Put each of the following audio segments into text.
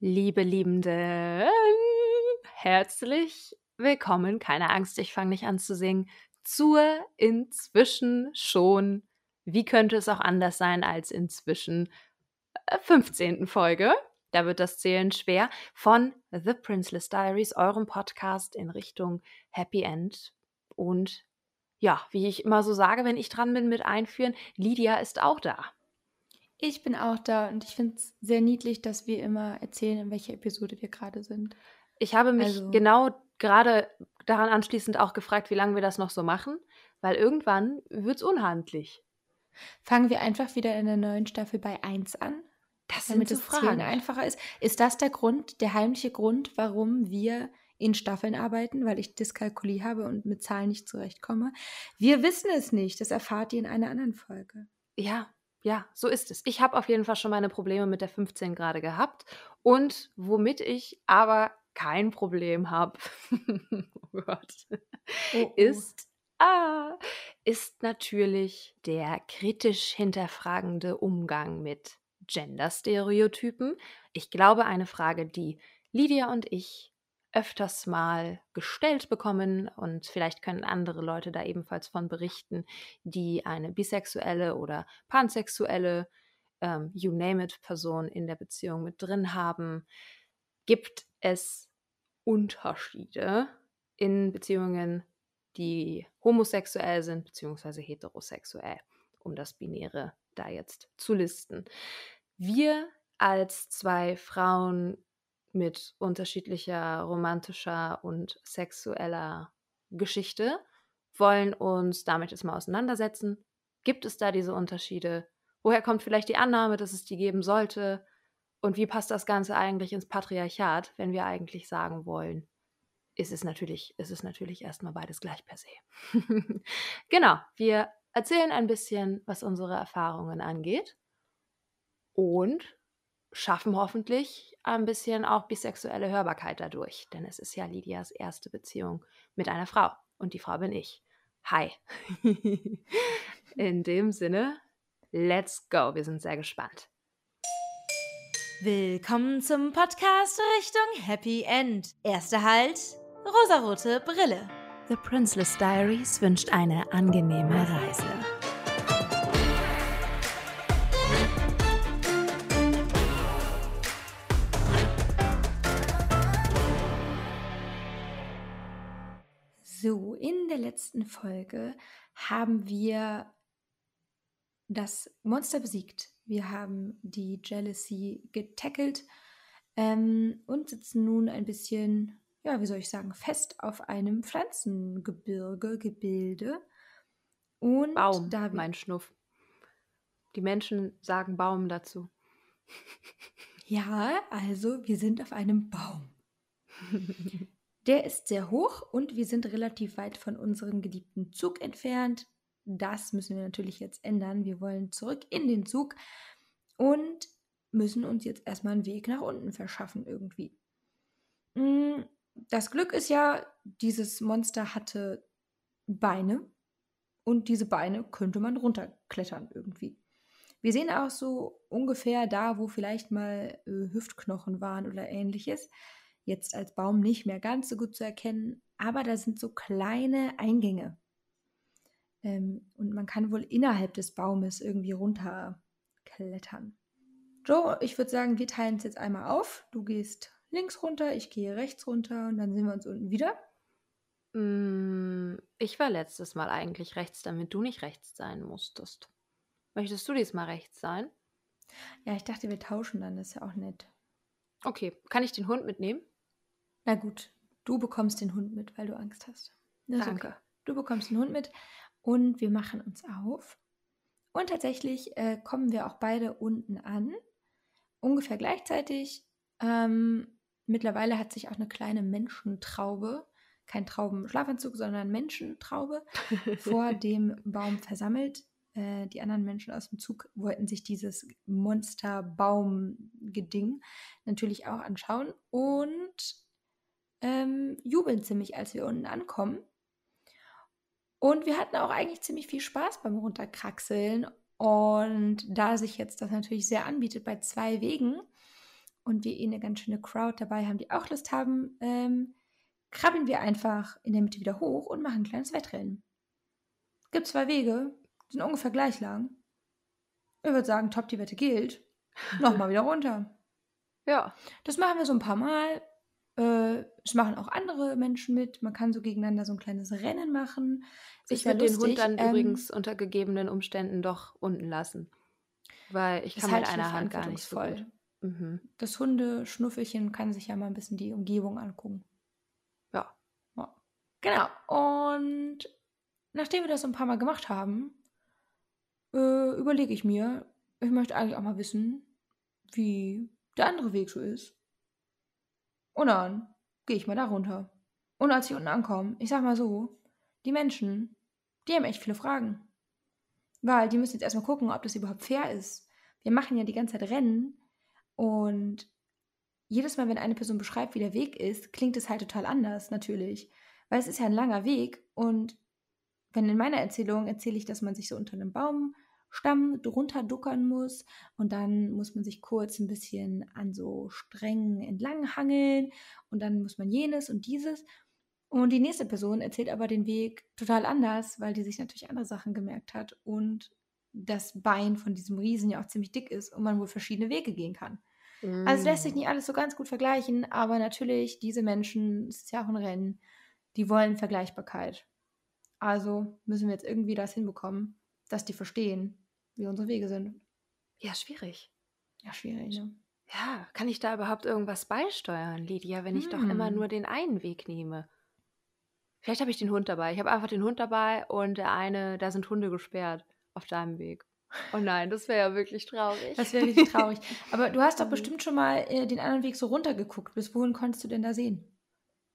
Liebe Liebende, herzlich willkommen. Keine Angst, ich fange nicht an zu singen. Zur inzwischen schon, wie könnte es auch anders sein als inzwischen 15. Äh, Folge. Da wird das Zählen schwer von The Princeless Diaries, eurem Podcast in Richtung Happy End. Und ja, wie ich immer so sage, wenn ich dran bin mit Einführen, Lydia ist auch da. Ich bin auch da und ich finde es sehr niedlich, dass wir immer erzählen, in welcher Episode wir gerade sind. Ich habe mich also, genau gerade daran anschließend auch gefragt, wie lange wir das noch so machen, weil irgendwann wird es unhandlich. Fangen wir einfach wieder in der neuen Staffel bei 1 an? Das damit das Fragen einfacher ist. Ist das der Grund, der heimliche Grund, warum wir in Staffeln arbeiten, weil ich Dyskalkulie habe und mit Zahlen nicht zurechtkomme? Wir wissen es nicht. Das erfahrt ihr in einer anderen Folge. Ja, ja, so ist es. Ich habe auf jeden Fall schon meine Probleme mit der 15 gerade gehabt. Und womit ich aber kein Problem habe, oh Gott, oh, oh. ist, ah, ist natürlich der kritisch hinterfragende Umgang mit Gender-Stereotypen. Ich glaube, eine Frage, die Lydia und ich öfters mal gestellt bekommen und vielleicht können andere Leute da ebenfalls von berichten, die eine bisexuelle oder pansexuelle, ähm, you name it, Person in der Beziehung mit drin haben. Gibt es Unterschiede in Beziehungen, die homosexuell sind, beziehungsweise heterosexuell, um das Binäre da jetzt zu listen. Wir als zwei Frauen mit unterschiedlicher romantischer und sexueller Geschichte, wollen uns damit jetzt mal auseinandersetzen. Gibt es da diese Unterschiede? Woher kommt vielleicht die Annahme, dass es die geben sollte? Und wie passt das Ganze eigentlich ins Patriarchat, wenn wir eigentlich sagen wollen, ist es natürlich, ist es natürlich erstmal beides gleich per se. genau, wir erzählen ein bisschen, was unsere Erfahrungen angeht und schaffen hoffentlich ein bisschen auch bisexuelle Hörbarkeit dadurch. Denn es ist ja Lydias erste Beziehung mit einer Frau. Und die Frau bin ich. Hi. In dem Sinne, let's go. Wir sind sehr gespannt. Willkommen zum Podcast Richtung Happy End. Erster Halt, rosarote Brille. The Princeless Diaries wünscht eine angenehme Reise. Der letzten Folge haben wir das Monster besiegt. Wir haben die Jealousy getackelt ähm, und sitzen nun ein bisschen, ja, wie soll ich sagen, fest auf einem Pflanzengebirge, Gebilde. Und Baum, da mein Schnuff. Die Menschen sagen Baum dazu. Ja, also wir sind auf einem Baum. Der ist sehr hoch und wir sind relativ weit von unserem geliebten Zug entfernt. Das müssen wir natürlich jetzt ändern. Wir wollen zurück in den Zug und müssen uns jetzt erstmal einen Weg nach unten verschaffen irgendwie. Mm, das Glück ist ja, dieses Monster hatte Beine und diese Beine könnte man runterklettern irgendwie. Wir sehen auch so ungefähr da, wo vielleicht mal äh, Hüftknochen waren oder ähnliches jetzt als Baum nicht mehr ganz so gut zu erkennen, aber da sind so kleine Eingänge. Ähm, und man kann wohl innerhalb des Baumes irgendwie runterklettern. Joe, ich würde sagen, wir teilen es jetzt einmal auf. Du gehst links runter, ich gehe rechts runter und dann sehen wir uns unten wieder. Mm, ich war letztes Mal eigentlich rechts, damit du nicht rechts sein musstest. Möchtest du diesmal rechts sein? Ja, ich dachte, wir tauschen dann, das ist ja auch nett. Okay, kann ich den Hund mitnehmen? Na gut, du bekommst den Hund mit, weil du Angst hast. Das Danke. Okay. Du bekommst den Hund mit und wir machen uns auf. Und tatsächlich äh, kommen wir auch beide unten an, ungefähr gleichzeitig. Ähm, mittlerweile hat sich auch eine kleine Menschentraube, kein Traubenschlafanzug, sondern Menschentraube, vor dem Baum versammelt. Äh, die anderen Menschen aus dem Zug wollten sich dieses Monsterbaum-Geding natürlich auch anschauen. Und ähm, jubeln ziemlich, als wir unten ankommen. Und wir hatten auch eigentlich ziemlich viel Spaß beim Runterkraxeln. Und da sich jetzt das natürlich sehr anbietet bei zwei Wegen und wir eh eine ganz schöne Crowd dabei haben, die auch Lust haben, ähm, krabbeln wir einfach in der Mitte wieder hoch und machen ein kleines Wettrennen. Es gibt zwei Wege, die sind ungefähr gleich lang. Ich würde sagen, top, die Wette gilt. Nochmal wieder runter. Ja. Das machen wir so ein paar Mal. Äh, es machen auch andere Menschen mit. Man kann so gegeneinander so ein kleines Rennen machen. Ich würde den Hund dann ähm, übrigens unter gegebenen Umständen doch unten lassen. Weil ich kann mit einer Hand gar nicht so gut. Mhm. Das Hundeschnuffelchen kann sich ja mal ein bisschen die Umgebung angucken. Ja. ja. Genau. Und nachdem wir das ein paar Mal gemacht haben, äh, überlege ich mir, ich möchte eigentlich auch mal wissen, wie der andere Weg so ist. Und dann gehe ich mal da runter. Und als ich unten ankomme, ich sag mal so, die Menschen, die haben echt viele Fragen. Weil die müssen jetzt erstmal gucken, ob das überhaupt fair ist. Wir machen ja die ganze Zeit Rennen und jedes Mal, wenn eine Person beschreibt, wie der Weg ist, klingt es halt total anders, natürlich. Weil es ist ja ein langer Weg und wenn in meiner Erzählung erzähle ich, dass man sich so unter einem Baumstamm drunter duckern muss und dann muss man sich kurz ein bisschen an so Strängen entlang hangeln und dann muss man jenes und dieses. Und die nächste Person erzählt aber den Weg total anders, weil die sich natürlich andere Sachen gemerkt hat und das Bein von diesem Riesen ja auch ziemlich dick ist und man wohl verschiedene Wege gehen kann. Mm. Also es lässt sich mm. nicht alles so ganz gut vergleichen, aber natürlich, diese Menschen, es ist ja auch ein Rennen, die wollen Vergleichbarkeit. Also müssen wir jetzt irgendwie das hinbekommen, dass die verstehen, wie unsere Wege sind. Ja, schwierig. Ja, schwierig, ne? Ja, kann ich da überhaupt irgendwas beisteuern, Lydia, wenn ich hm. doch immer hm. nur den einen Weg nehme? Vielleicht habe ich den Hund dabei. Ich habe einfach den Hund dabei und der eine, da sind Hunde gesperrt auf deinem Weg. Oh nein, das wäre ja wirklich traurig. Das wäre wirklich traurig. Aber du hast doch bestimmt schon mal äh, den anderen Weg so runtergeguckt. Bis wohin konntest du denn da sehen?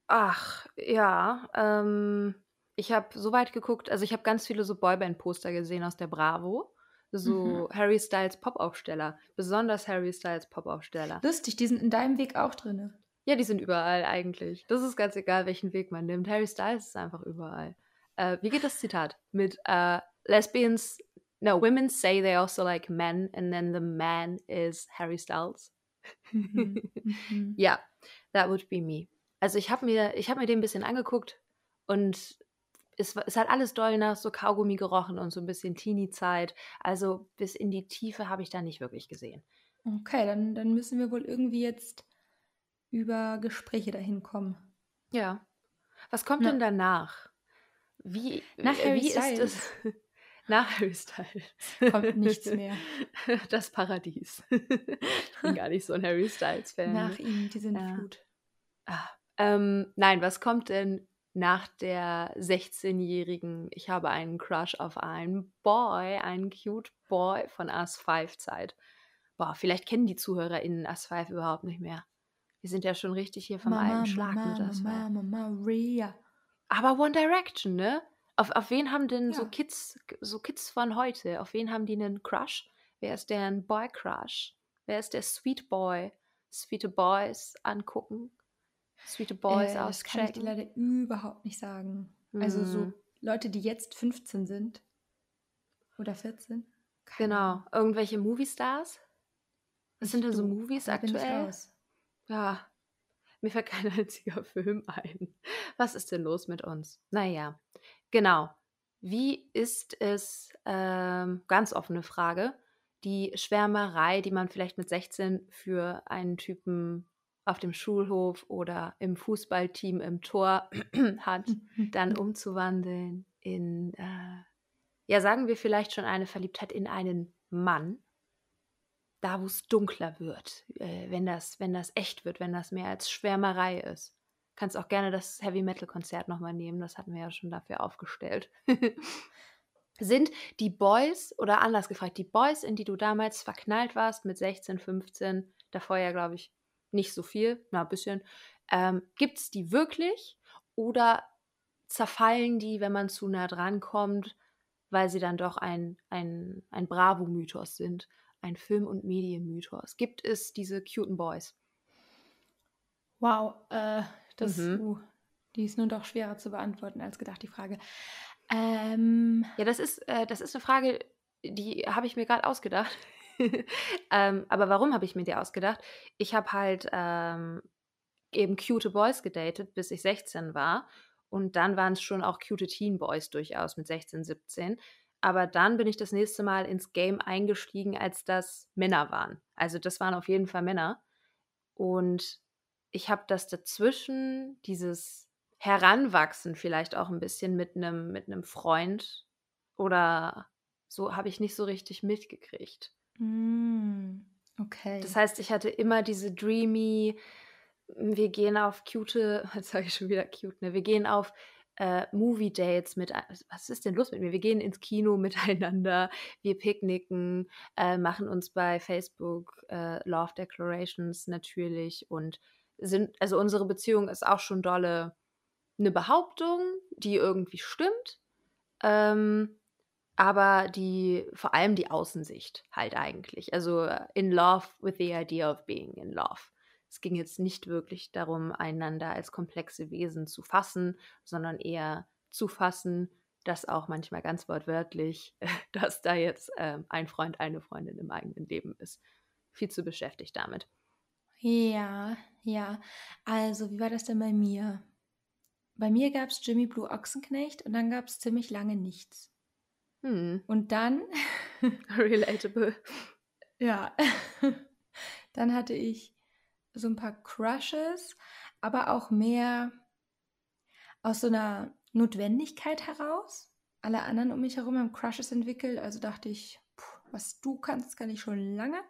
Ach, ja. Ähm, ich habe so weit geguckt, also ich habe ganz viele so Boyband-Poster gesehen aus der Bravo. So mhm. Harry Styles Pop-Aufsteller. Besonders Harry Styles Pop-Aufsteller. Lustig, die sind in deinem Weg auch drin. Ja, die sind überall eigentlich. Das ist ganz egal, welchen Weg man nimmt. Harry Styles ist einfach überall. Äh, wie geht das Zitat? Mit äh, Lesbians, no, women say they also like men and then the man is Harry Styles. Mhm. Mhm. ja, that would be me. Also ich habe mir, hab mir den ein bisschen angeguckt und es, es hat alles doll nach so Kaugummi gerochen und so ein bisschen Teenie-Zeit. Also bis in die Tiefe habe ich da nicht wirklich gesehen. Okay, dann, dann müssen wir wohl irgendwie jetzt über Gespräche dahin kommen. Ja. Was kommt Na. denn danach? Wie, nach Harry wie Styles. ist es? Nach Harry Styles. Kommt nichts mehr. Das Paradies. Ich bin gar nicht so ein Harry Styles-Fan. Nach ihm, die sind ja. Flut. Ah, ähm, nein, was kommt denn nach der 16-jährigen, ich habe einen Crush auf einen Boy, einen cute Boy von Us 5 Zeit. Boah, vielleicht kennen die ZuhörerInnen Us 5 überhaupt nicht mehr. Wir sind ja schon richtig hier vom Mama, alten Schlag Mama, mit Us 5. Mama, Maria. Aber One Direction, ne? Auf, auf wen haben denn ja. so Kids, so Kids von heute, auf wen haben die einen Crush? Wer ist deren Boy Crush? Wer ist der Sweet Boy? Sweete Boys angucken? Sweet Boys äh? Das kann ich dir leider überhaupt nicht sagen. Mhm. Also so hm. Leute, die jetzt 15 sind oder 14. Keine genau. Irgendwelche Movie-Stars? Was ich sind denn so Movies aktuell? Ja, mir fällt kein einziger Film ein. Was ist denn los mit uns? Naja, genau. Wie ist es, ähm, ganz offene Frage, die Schwärmerei, die man vielleicht mit 16 für einen Typen auf dem Schulhof oder im Fußballteam im Tor hat, dann umzuwandeln in, äh, ja, sagen wir vielleicht schon eine Verliebtheit in einen Mann, da wo es dunkler wird, äh, wenn, das, wenn das echt wird, wenn das mehr als Schwärmerei ist. Kannst auch gerne das Heavy Metal Konzert nochmal nehmen, das hatten wir ja schon dafür aufgestellt. Sind die Boys, oder anders gefragt, die Boys, in die du damals verknallt warst mit 16, 15, davor ja, glaube ich, nicht so viel, na, ein bisschen. Ähm, Gibt es die wirklich oder zerfallen die, wenn man zu nah dran kommt, weil sie dann doch ein, ein, ein Bravo-Mythos sind, ein Film- und Medienmythos? Gibt es diese cuten Boys? Wow, äh, das, mhm. uh, die ist nun doch schwerer zu beantworten als gedacht, die Frage. Ähm, ja, das ist, äh, das ist eine Frage, die habe ich mir gerade ausgedacht. ähm, aber warum habe ich mir die ausgedacht? Ich habe halt ähm, eben cute Boys gedatet, bis ich 16 war. Und dann waren es schon auch cute Teen Boys durchaus mit 16, 17. Aber dann bin ich das nächste Mal ins Game eingestiegen, als das Männer waren. Also das waren auf jeden Fall Männer. Und ich habe das dazwischen, dieses Heranwachsen vielleicht auch ein bisschen mit einem mit Freund oder so, habe ich nicht so richtig mitgekriegt. Mm, okay. Das heißt, ich hatte immer diese dreamy, wir gehen auf cute, jetzt sage ich schon wieder cute, ne? Wir gehen auf äh, Movie-Dates mit, was ist denn los mit mir? Wir gehen ins Kino miteinander, wir picknicken, äh, machen uns bei Facebook äh, Love Declarations natürlich und sind, also unsere Beziehung ist auch schon dolle eine Behauptung, die irgendwie stimmt, ähm, aber die, vor allem die Außensicht halt eigentlich. Also äh, in love with the idea of being in love. Es ging jetzt nicht wirklich darum, einander als komplexe Wesen zu fassen, sondern eher zu fassen, dass auch manchmal ganz wortwörtlich, dass da jetzt äh, ein Freund, eine Freundin im eigenen Leben ist. Viel zu beschäftigt damit. Ja, ja. Also, wie war das denn bei mir? Bei mir gab es Jimmy Blue Ochsenknecht und dann gab es ziemlich lange nichts. Hm. Und dann. Relatable. Ja. dann hatte ich so ein paar Crushes, aber auch mehr aus so einer Notwendigkeit heraus. Alle anderen um mich herum haben Crushes entwickelt, also dachte ich, puh, was du kannst, kann ich schon lange.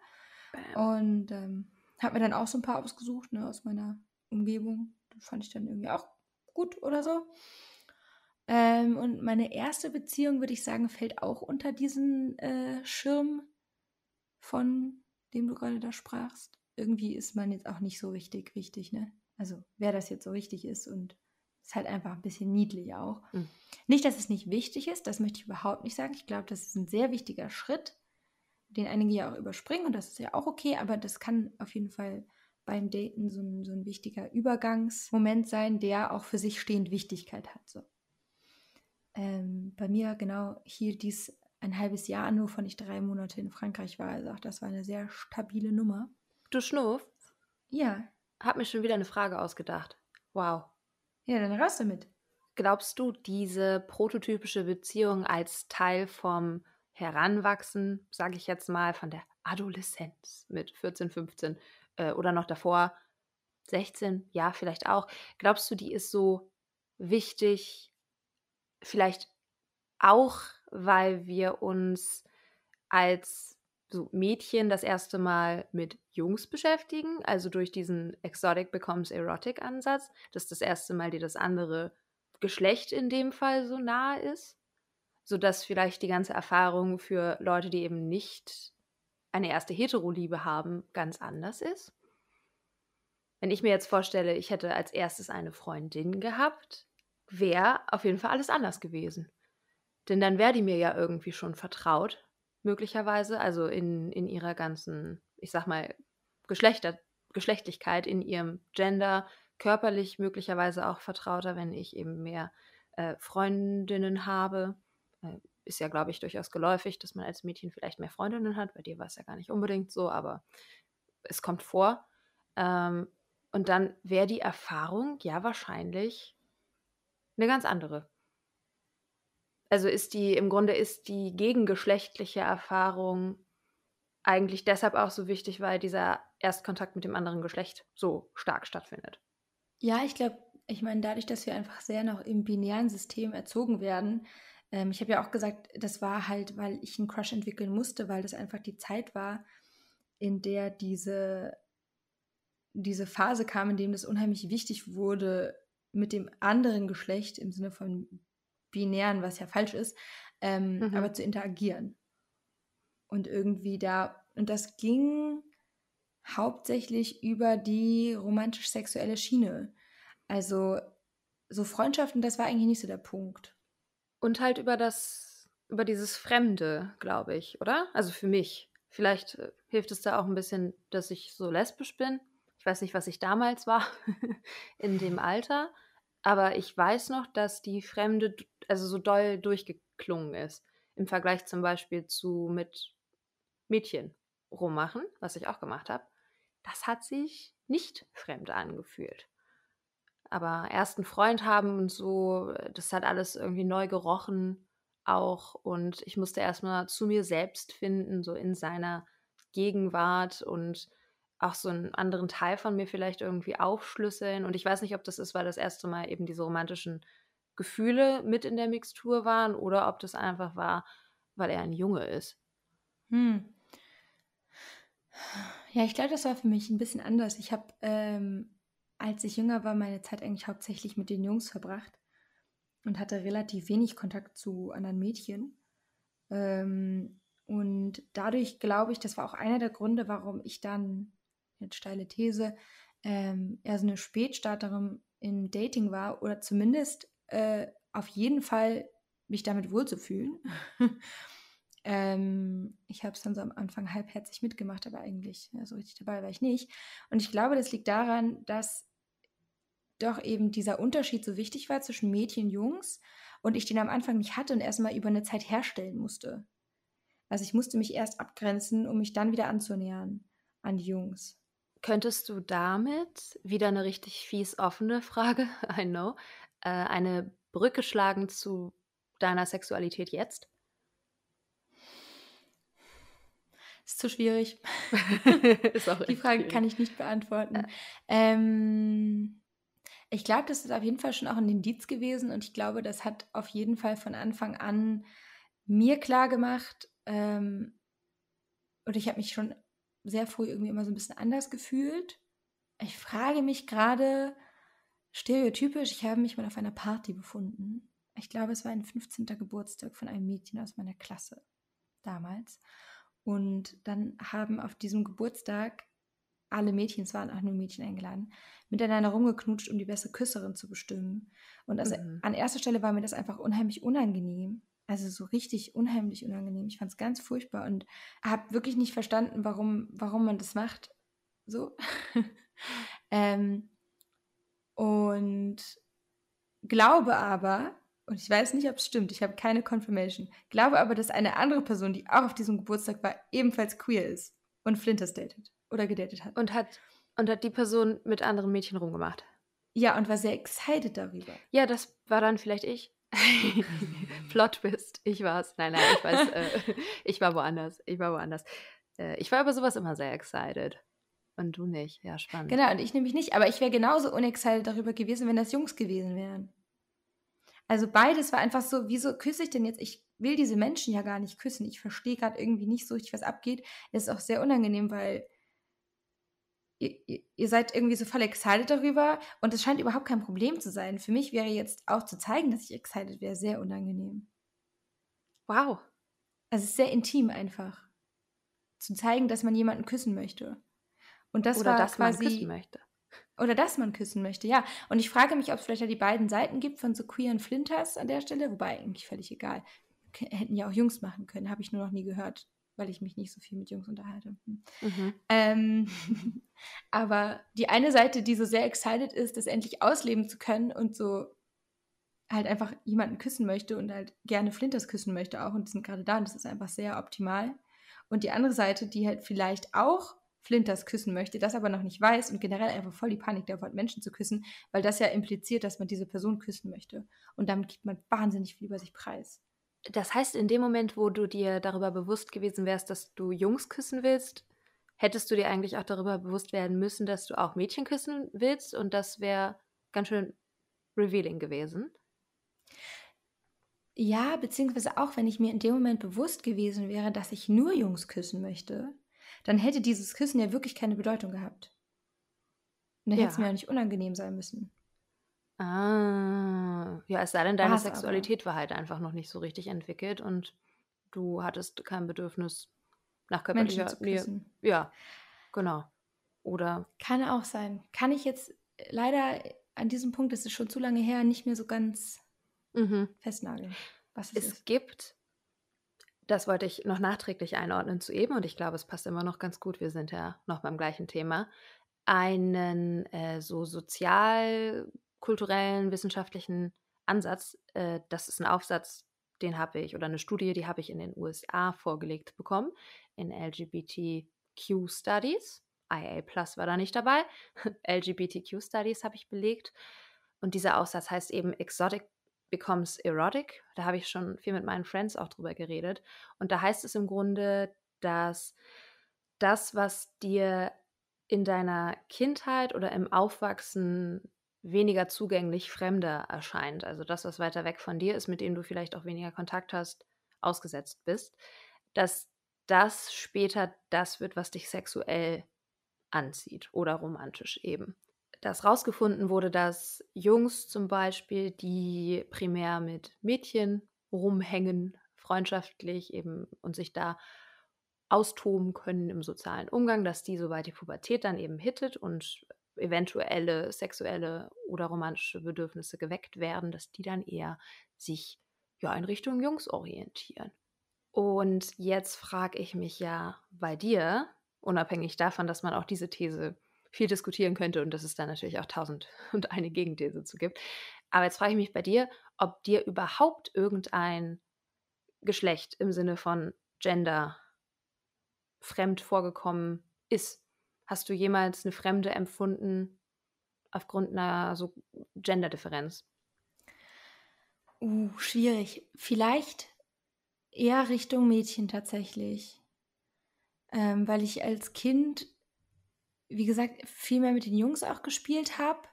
Bam. Und ähm, habe mir dann auch so ein paar ausgesucht ne, aus meiner Umgebung. Das fand ich dann irgendwie auch gut oder so. Ähm, und meine erste Beziehung, würde ich sagen, fällt auch unter diesen äh, Schirm, von dem du gerade da sprachst irgendwie ist man jetzt auch nicht so richtig wichtig, ne? Also wer das jetzt so richtig ist und ist halt einfach ein bisschen niedlich auch. Mhm. Nicht, dass es nicht wichtig ist, das möchte ich überhaupt nicht sagen. Ich glaube, das ist ein sehr wichtiger Schritt, den einige ja auch überspringen und das ist ja auch okay, aber das kann auf jeden Fall beim Daten so ein, so ein wichtiger Übergangsmoment sein, der auch für sich stehend Wichtigkeit hat. So. Ähm, bei mir genau hielt dies ein halbes Jahr an, wovon ich drei Monate in Frankreich war. Also auch das war eine sehr stabile Nummer. Du Schnuff? Ja. Hab mir schon wieder eine Frage ausgedacht. Wow. Ja, dann raus damit. Glaubst du, diese prototypische Beziehung als Teil vom Heranwachsen, sage ich jetzt mal, von der Adoleszenz mit 14, 15 äh, oder noch davor 16, ja, vielleicht auch. Glaubst du, die ist so wichtig, vielleicht auch, weil wir uns als so Mädchen das erste Mal mit Jungs beschäftigen, also durch diesen Exotic becomes Erotic Ansatz, dass das erste Mal dir das andere Geschlecht in dem Fall so nahe ist, sodass vielleicht die ganze Erfahrung für Leute, die eben nicht eine erste Heteroliebe haben, ganz anders ist. Wenn ich mir jetzt vorstelle, ich hätte als erstes eine Freundin gehabt, wäre auf jeden Fall alles anders gewesen. Denn dann wäre die mir ja irgendwie schon vertraut möglicherweise, also in, in ihrer ganzen, ich sag mal, Geschlechter, Geschlechtlichkeit, in ihrem Gender, körperlich möglicherweise auch vertrauter, wenn ich eben mehr äh, Freundinnen habe. Äh, ist ja, glaube ich, durchaus geläufig, dass man als Mädchen vielleicht mehr Freundinnen hat. Bei dir war es ja gar nicht unbedingt so, aber es kommt vor. Ähm, und dann wäre die Erfahrung ja wahrscheinlich eine ganz andere. Also ist die, im Grunde ist die gegengeschlechtliche Erfahrung eigentlich deshalb auch so wichtig, weil dieser Erstkontakt mit dem anderen Geschlecht so stark stattfindet. Ja, ich glaube, ich meine, dadurch, dass wir einfach sehr noch im binären System erzogen werden, ähm, ich habe ja auch gesagt, das war halt, weil ich einen Crush entwickeln musste, weil das einfach die Zeit war, in der diese, diese Phase kam, in dem das unheimlich wichtig wurde, mit dem anderen Geschlecht im Sinne von binären, was ja falsch ist, ähm, mhm. aber zu interagieren. Und irgendwie da, und das ging hauptsächlich über die romantisch-sexuelle Schiene. Also so Freundschaften, das war eigentlich nicht so der Punkt. Und halt über das, über dieses Fremde, glaube ich, oder? Also für mich. Vielleicht äh, hilft es da auch ein bisschen, dass ich so lesbisch bin. Ich weiß nicht, was ich damals war in dem Alter. Aber ich weiß noch, dass die Fremde also so doll durchgeklungen ist. Im Vergleich zum Beispiel zu mit Mädchen. rummachen, was ich auch gemacht habe, das hat sich nicht fremd angefühlt. Aber ersten Freund haben und so, das hat alles irgendwie neu gerochen auch. Und ich musste erstmal zu mir selbst finden, so in seiner Gegenwart und auch so einen anderen Teil von mir vielleicht irgendwie aufschlüsseln. Und ich weiß nicht, ob das ist, weil das erste Mal eben diese romantischen Gefühle mit in der Mixtur waren oder ob das einfach war, weil er ein Junge ist. Hm. Ja, ich glaube, das war für mich ein bisschen anders. Ich habe, ähm, als ich jünger war, meine Zeit eigentlich hauptsächlich mit den Jungs verbracht und hatte relativ wenig Kontakt zu anderen Mädchen. Ähm, und dadurch glaube ich, das war auch einer der Gründe, warum ich dann, jetzt steile These, ähm, eher so eine Spätstarterin im Dating war oder zumindest äh, auf jeden Fall mich damit wohlzufühlen. ähm, ich habe es dann so am Anfang halbherzig mitgemacht, aber eigentlich ja, so richtig dabei war ich nicht. Und ich glaube, das liegt daran, dass doch eben dieser Unterschied so wichtig war zwischen Mädchen und Jungs und ich den am Anfang nicht hatte und erstmal über eine Zeit herstellen musste. Also ich musste mich erst abgrenzen, um mich dann wieder anzunähern an die Jungs. Könntest du damit, wieder eine richtig fies offene Frage, I know, äh, eine Brücke schlagen zu deiner Sexualität jetzt? Ist zu schwierig. ist Die Frage schwierig. kann ich nicht beantworten. Ja. Ähm, ich glaube, das ist auf jeden Fall schon auch ein Indiz gewesen und ich glaube, das hat auf jeden Fall von Anfang an mir klar gemacht, ähm, und ich habe mich schon sehr früh irgendwie immer so ein bisschen anders gefühlt. Ich frage mich gerade, stereotypisch, ich habe mich mal auf einer Party befunden. Ich glaube, es war ein 15. Geburtstag von einem Mädchen aus meiner Klasse damals. Und dann haben auf diesem Geburtstag alle Mädchen, es waren auch nur Mädchen eingeladen, miteinander rumgeknutscht, um die beste Küsserin zu bestimmen. Und also mhm. an erster Stelle war mir das einfach unheimlich unangenehm. Also so richtig unheimlich unangenehm. Ich fand es ganz furchtbar und habe wirklich nicht verstanden, warum, warum man das macht. So. ähm, und glaube aber, und ich weiß nicht, ob es stimmt, ich habe keine Confirmation, glaube aber, dass eine andere Person, die auch auf diesem Geburtstag war, ebenfalls queer ist und Flinters datet oder gedatet hat. Und hat, und hat die Person mit anderen Mädchen rumgemacht. Ja, und war sehr excited darüber. Ja, das war dann vielleicht ich. Plot Twist, ich war's. Nein, nein, ich weiß, äh, ich war woanders. Ich war woanders. Äh, ich war über sowas immer sehr excited. Und du nicht. Ja, spannend. Genau, und ich nämlich nicht. Aber ich wäre genauso unexcited darüber gewesen, wenn das Jungs gewesen wären. Also beides war einfach so, wieso küsse ich denn jetzt? Ich will diese Menschen ja gar nicht küssen. Ich verstehe gerade irgendwie nicht so richtig, was abgeht. Es ist auch sehr unangenehm, weil ihr, ihr, seid irgendwie so voll excited darüber und es scheint überhaupt kein Problem zu sein. Für mich wäre jetzt auch zu zeigen, dass ich excited wäre, sehr unangenehm. Wow. Also es ist sehr intim einfach. Zu zeigen, dass man jemanden küssen möchte. Und das oder war dass quasi, man küssen möchte. Oder dass man küssen möchte, ja. Und ich frage mich, ob es vielleicht ja die beiden Seiten gibt von so queeren Flinters an der Stelle, wobei eigentlich völlig egal. Hätten ja auch Jungs machen können, habe ich nur noch nie gehört weil ich mich nicht so viel mit Jungs unterhalte. Hm. Mhm. Ähm, aber die eine Seite, die so sehr excited ist, das endlich ausleben zu können und so halt einfach jemanden küssen möchte und halt gerne Flinters küssen möchte auch und die sind gerade da und das ist einfach sehr optimal. Und die andere Seite, die halt vielleicht auch Flinters küssen möchte, das aber noch nicht weiß und generell einfach voll die Panik davor hat, Menschen zu küssen, weil das ja impliziert, dass man diese Person küssen möchte. Und damit gibt man wahnsinnig viel über sich preis. Das heißt, in dem Moment, wo du dir darüber bewusst gewesen wärst, dass du Jungs küssen willst, hättest du dir eigentlich auch darüber bewusst werden müssen, dass du auch Mädchen küssen willst und das wäre ganz schön revealing gewesen. Ja, beziehungsweise auch wenn ich mir in dem Moment bewusst gewesen wäre, dass ich nur Jungs küssen möchte, dann hätte dieses Küssen ja wirklich keine Bedeutung gehabt. Und dann ja. hätte es mir ja nicht unangenehm sein müssen. Ah, ja, es sei denn, deine War's Sexualität aber. war halt einfach noch nicht so richtig entwickelt und du hattest kein Bedürfnis nach körperlicher Nähe. Ja, genau. Oder kann auch sein. Kann ich jetzt äh, leider an diesem Punkt, das ist schon zu lange her, nicht mehr so ganz mhm. festnageln, was es, es ist. gibt, das wollte ich noch nachträglich einordnen zu eben und ich glaube, es passt immer noch ganz gut. Wir sind ja noch beim gleichen Thema. Einen äh, so sozial kulturellen, wissenschaftlichen Ansatz. Äh, das ist ein Aufsatz, den habe ich, oder eine Studie, die habe ich in den USA vorgelegt bekommen, in LGBT Q-Studies. IA Plus war da nicht dabei. LGBTQ Studies habe ich belegt. Und dieser Aussatz heißt eben Exotic becomes erotic. Da habe ich schon viel mit meinen Friends auch drüber geredet. Und da heißt es im Grunde, dass das, was dir in deiner Kindheit oder im Aufwachsen weniger zugänglich fremder erscheint, also das, was weiter weg von dir ist, mit dem du vielleicht auch weniger Kontakt hast, ausgesetzt bist, dass das später das wird, was dich sexuell anzieht oder romantisch eben. Dass rausgefunden wurde, dass Jungs zum Beispiel, die primär mit Mädchen rumhängen, freundschaftlich eben und sich da austoben können im sozialen Umgang, dass die, sobald die Pubertät dann eben hittet und eventuelle sexuelle oder romantische Bedürfnisse geweckt werden, dass die dann eher sich ja in Richtung Jungs orientieren. Und jetzt frage ich mich ja bei dir, unabhängig davon, dass man auch diese These viel diskutieren könnte und dass es da natürlich auch tausend und eine Gegenthese zu gibt. Aber jetzt frage ich mich bei dir, ob dir überhaupt irgendein Geschlecht im Sinne von Gender fremd vorgekommen ist. Hast du jemals eine Fremde empfunden aufgrund einer so Genderdifferenz? Uh, schwierig. Vielleicht eher Richtung Mädchen tatsächlich. Ähm, weil ich als Kind, wie gesagt, viel mehr mit den Jungs auch gespielt habe.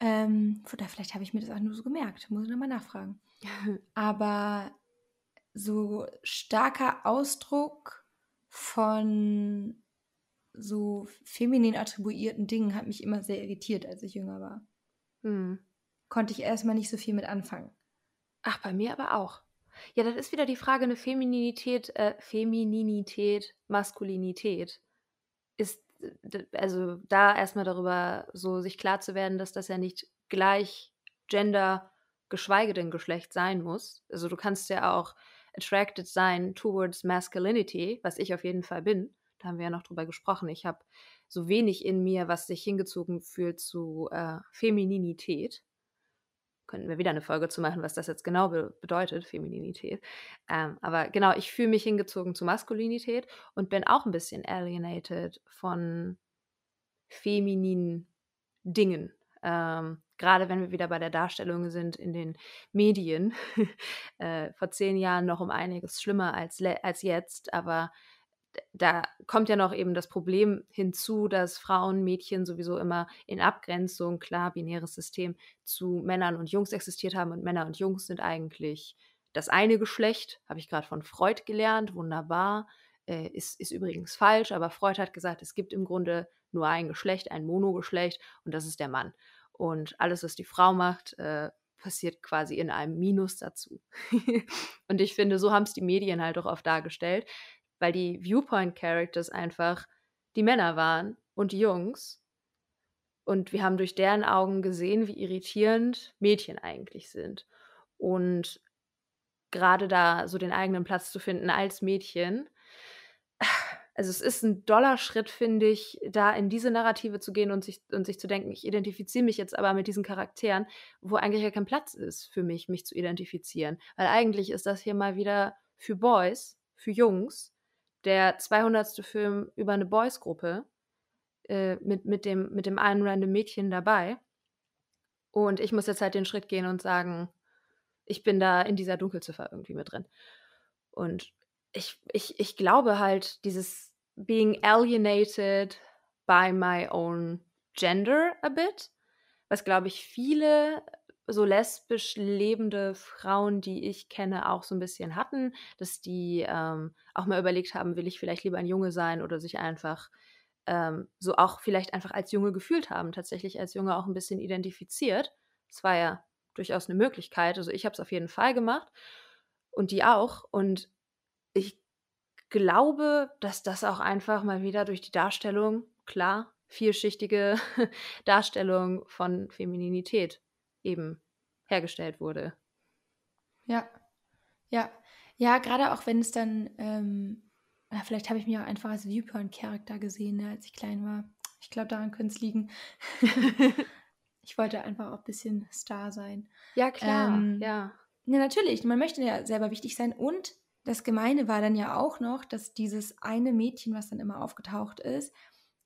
Ähm, oder vielleicht habe ich mir das auch nur so gemerkt. Muss ich nochmal nachfragen. Aber so starker Ausdruck von so feminin attribuierten Dingen hat mich immer sehr irritiert, als ich jünger war. Hm. Konnte ich erstmal nicht so viel mit anfangen. Ach, bei mir aber auch. Ja, das ist wieder die Frage, eine Femininität, äh, Femininität, Maskulinität. Ist, also da erstmal darüber so sich klar zu werden, dass das ja nicht gleich Gender, geschweige denn Geschlecht sein muss. Also du kannst ja auch attracted sein towards masculinity, was ich auf jeden Fall bin. Da haben wir ja noch drüber gesprochen. Ich habe so wenig in mir, was sich hingezogen fühlt zu äh, Femininität könnten wir wieder eine Folge zu machen, was das jetzt genau be bedeutet, Femininität. Ähm, aber genau, ich fühle mich hingezogen zu Maskulinität und bin auch ein bisschen alienated von femininen Dingen. Ähm, Gerade wenn wir wieder bei der Darstellung sind in den Medien. äh, vor zehn Jahren noch um einiges schlimmer als, als jetzt, aber da kommt ja noch eben das Problem hinzu, dass Frauen, Mädchen sowieso immer in Abgrenzung, klar, binäres System, zu Männern und Jungs existiert haben und Männer und Jungs sind eigentlich das eine Geschlecht, habe ich gerade von Freud gelernt, wunderbar, äh, ist, ist übrigens falsch, aber Freud hat gesagt, es gibt im Grunde nur ein Geschlecht, ein Monogeschlecht und das ist der Mann. Und alles, was die Frau macht, äh, passiert quasi in einem Minus dazu. und ich finde, so haben es die Medien halt auch oft dargestellt, weil die Viewpoint-Characters einfach die Männer waren und die Jungs. Und wir haben durch deren Augen gesehen, wie irritierend Mädchen eigentlich sind. Und gerade da so den eigenen Platz zu finden als Mädchen, also es ist ein doller Schritt, finde ich, da in diese Narrative zu gehen und sich, und sich zu denken, ich identifiziere mich jetzt aber mit diesen Charakteren, wo eigentlich ja kein Platz ist für mich, mich zu identifizieren. Weil eigentlich ist das hier mal wieder für Boys, für Jungs, der 200. Film über eine Boys-Gruppe äh, mit, mit, dem, mit dem einen random Mädchen dabei. Und ich muss jetzt halt den Schritt gehen und sagen, ich bin da in dieser Dunkelziffer irgendwie mit drin. Und ich, ich, ich glaube halt, dieses being alienated by my own gender a bit, was glaube ich viele so lesbisch lebende Frauen, die ich kenne, auch so ein bisschen hatten, dass die ähm, auch mal überlegt haben, will ich vielleicht lieber ein Junge sein oder sich einfach ähm, so auch vielleicht einfach als Junge gefühlt haben, tatsächlich als Junge auch ein bisschen identifiziert. Das war ja durchaus eine Möglichkeit. Also ich habe es auf jeden Fall gemacht und die auch. Und ich glaube, dass das auch einfach mal wieder durch die Darstellung, klar, vielschichtige Darstellung von Femininität eben hergestellt wurde. Ja, ja, ja, gerade auch wenn es dann, ähm, vielleicht habe ich mich auch einfach als Viewpoint-Charakter gesehen, ne, als ich klein war. Ich glaube, daran könnte es liegen. ich wollte einfach auch ein bisschen Star sein. Ja, klar, ähm, ja. Ja, natürlich. Man möchte ja selber wichtig sein und das Gemeine war dann ja auch noch, dass dieses eine Mädchen, was dann immer aufgetaucht ist,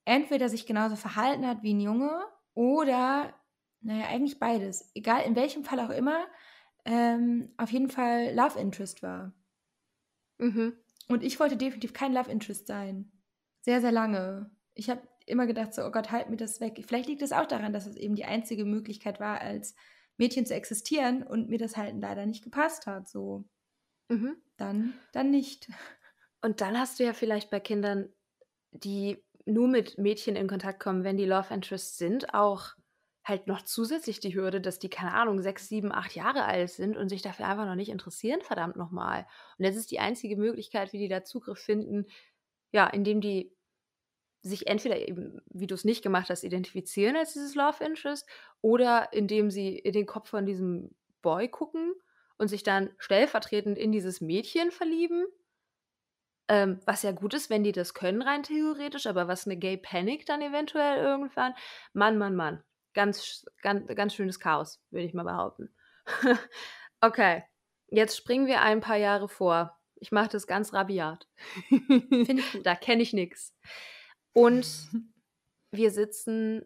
entweder sich genauso verhalten hat wie ein Junge oder, naja, eigentlich beides. Egal in welchem Fall auch immer, ähm, auf jeden Fall Love Interest war. Mhm. Und ich wollte definitiv kein Love Interest sein. Sehr, sehr lange. Ich habe immer gedacht, so, oh Gott, halt mir das weg. Vielleicht liegt es auch daran, dass es eben die einzige Möglichkeit war, als Mädchen zu existieren und mir das halt leider nicht gepasst hat. So, mhm. dann, dann nicht. Und dann hast du ja vielleicht bei Kindern, die nur mit Mädchen in Kontakt kommen, wenn die Love Interests sind, auch halt noch zusätzlich die Hürde, dass die, keine Ahnung, sechs, sieben, acht Jahre alt sind und sich dafür einfach noch nicht interessieren, verdammt nochmal. Und das ist die einzige Möglichkeit, wie die da Zugriff finden, ja, indem die sich entweder eben, wie du es nicht gemacht hast, identifizieren als dieses Love Interest oder indem sie in den Kopf von diesem Boy gucken und sich dann stellvertretend in dieses Mädchen verlieben. Ähm, was ja gut ist, wenn die das können, rein theoretisch, aber was eine Gay Panic dann eventuell irgendwann. Mann, Mann, Mann. Ganz, ganz, ganz schönes Chaos, würde ich mal behaupten. okay, jetzt springen wir ein paar Jahre vor. Ich mache das ganz rabiat. Da kenne ich nichts. Und wir sitzen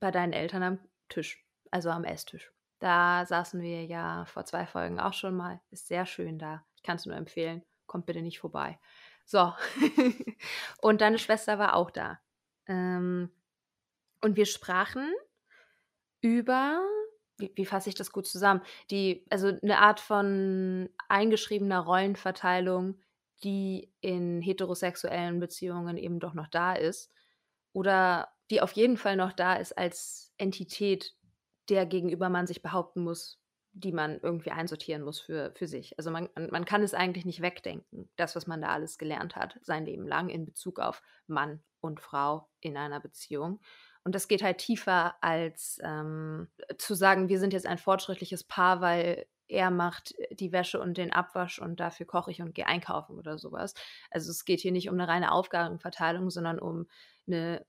bei deinen Eltern am Tisch, also am Esstisch. Da saßen wir ja vor zwei Folgen auch schon mal. Ist sehr schön da. Ich kann es nur empfehlen. Kommt bitte nicht vorbei. So. und deine Schwester war auch da. Ähm, und wir sprachen über, wie, wie fasse ich das gut zusammen? Die, also eine Art von eingeschriebener Rollenverteilung, die in heterosexuellen Beziehungen eben doch noch da ist oder die auf jeden Fall noch da ist als Entität, der gegenüber man sich behaupten muss, die man irgendwie einsortieren muss für, für sich. Also man, man kann es eigentlich nicht wegdenken, das, was man da alles gelernt hat, sein Leben lang in Bezug auf Mann und Frau in einer Beziehung. Und das geht halt tiefer als ähm, zu sagen, wir sind jetzt ein fortschrittliches Paar, weil er macht die Wäsche und den Abwasch und dafür koche ich und gehe einkaufen oder sowas. Also es geht hier nicht um eine reine Aufgabenverteilung, sondern um eine,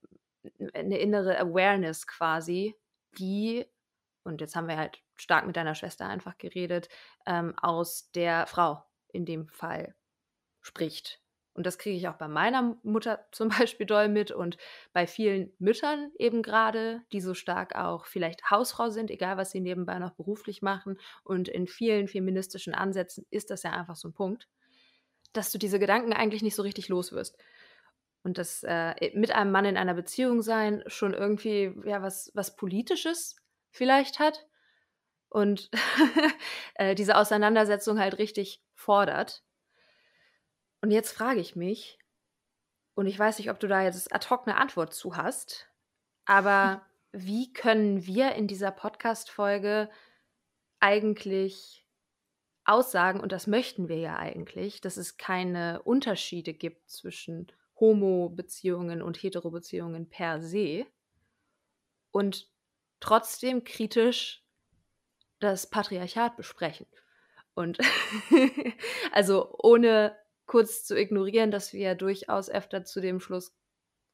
eine innere Awareness quasi, die, und jetzt haben wir halt stark mit deiner Schwester einfach geredet, ähm, aus der Frau in dem Fall spricht. Und das kriege ich auch bei meiner Mutter zum Beispiel doll mit und bei vielen Müttern eben gerade, die so stark auch vielleicht Hausfrau sind, egal was sie nebenbei noch beruflich machen. Und in vielen feministischen Ansätzen ist das ja einfach so ein Punkt, dass du diese Gedanken eigentlich nicht so richtig los wirst. Und das äh, mit einem Mann in einer Beziehung sein schon irgendwie ja was, was Politisches vielleicht hat und äh, diese Auseinandersetzung halt richtig fordert. Und jetzt frage ich mich, und ich weiß nicht, ob du da jetzt ad hoc eine Antwort zu hast, aber wie können wir in dieser Podcast-Folge eigentlich aussagen, und das möchten wir ja eigentlich, dass es keine Unterschiede gibt zwischen Homo-Beziehungen und Hetero-Beziehungen per se und trotzdem kritisch das Patriarchat besprechen. Und also ohne kurz zu ignorieren, dass wir ja durchaus öfter zu dem Schluss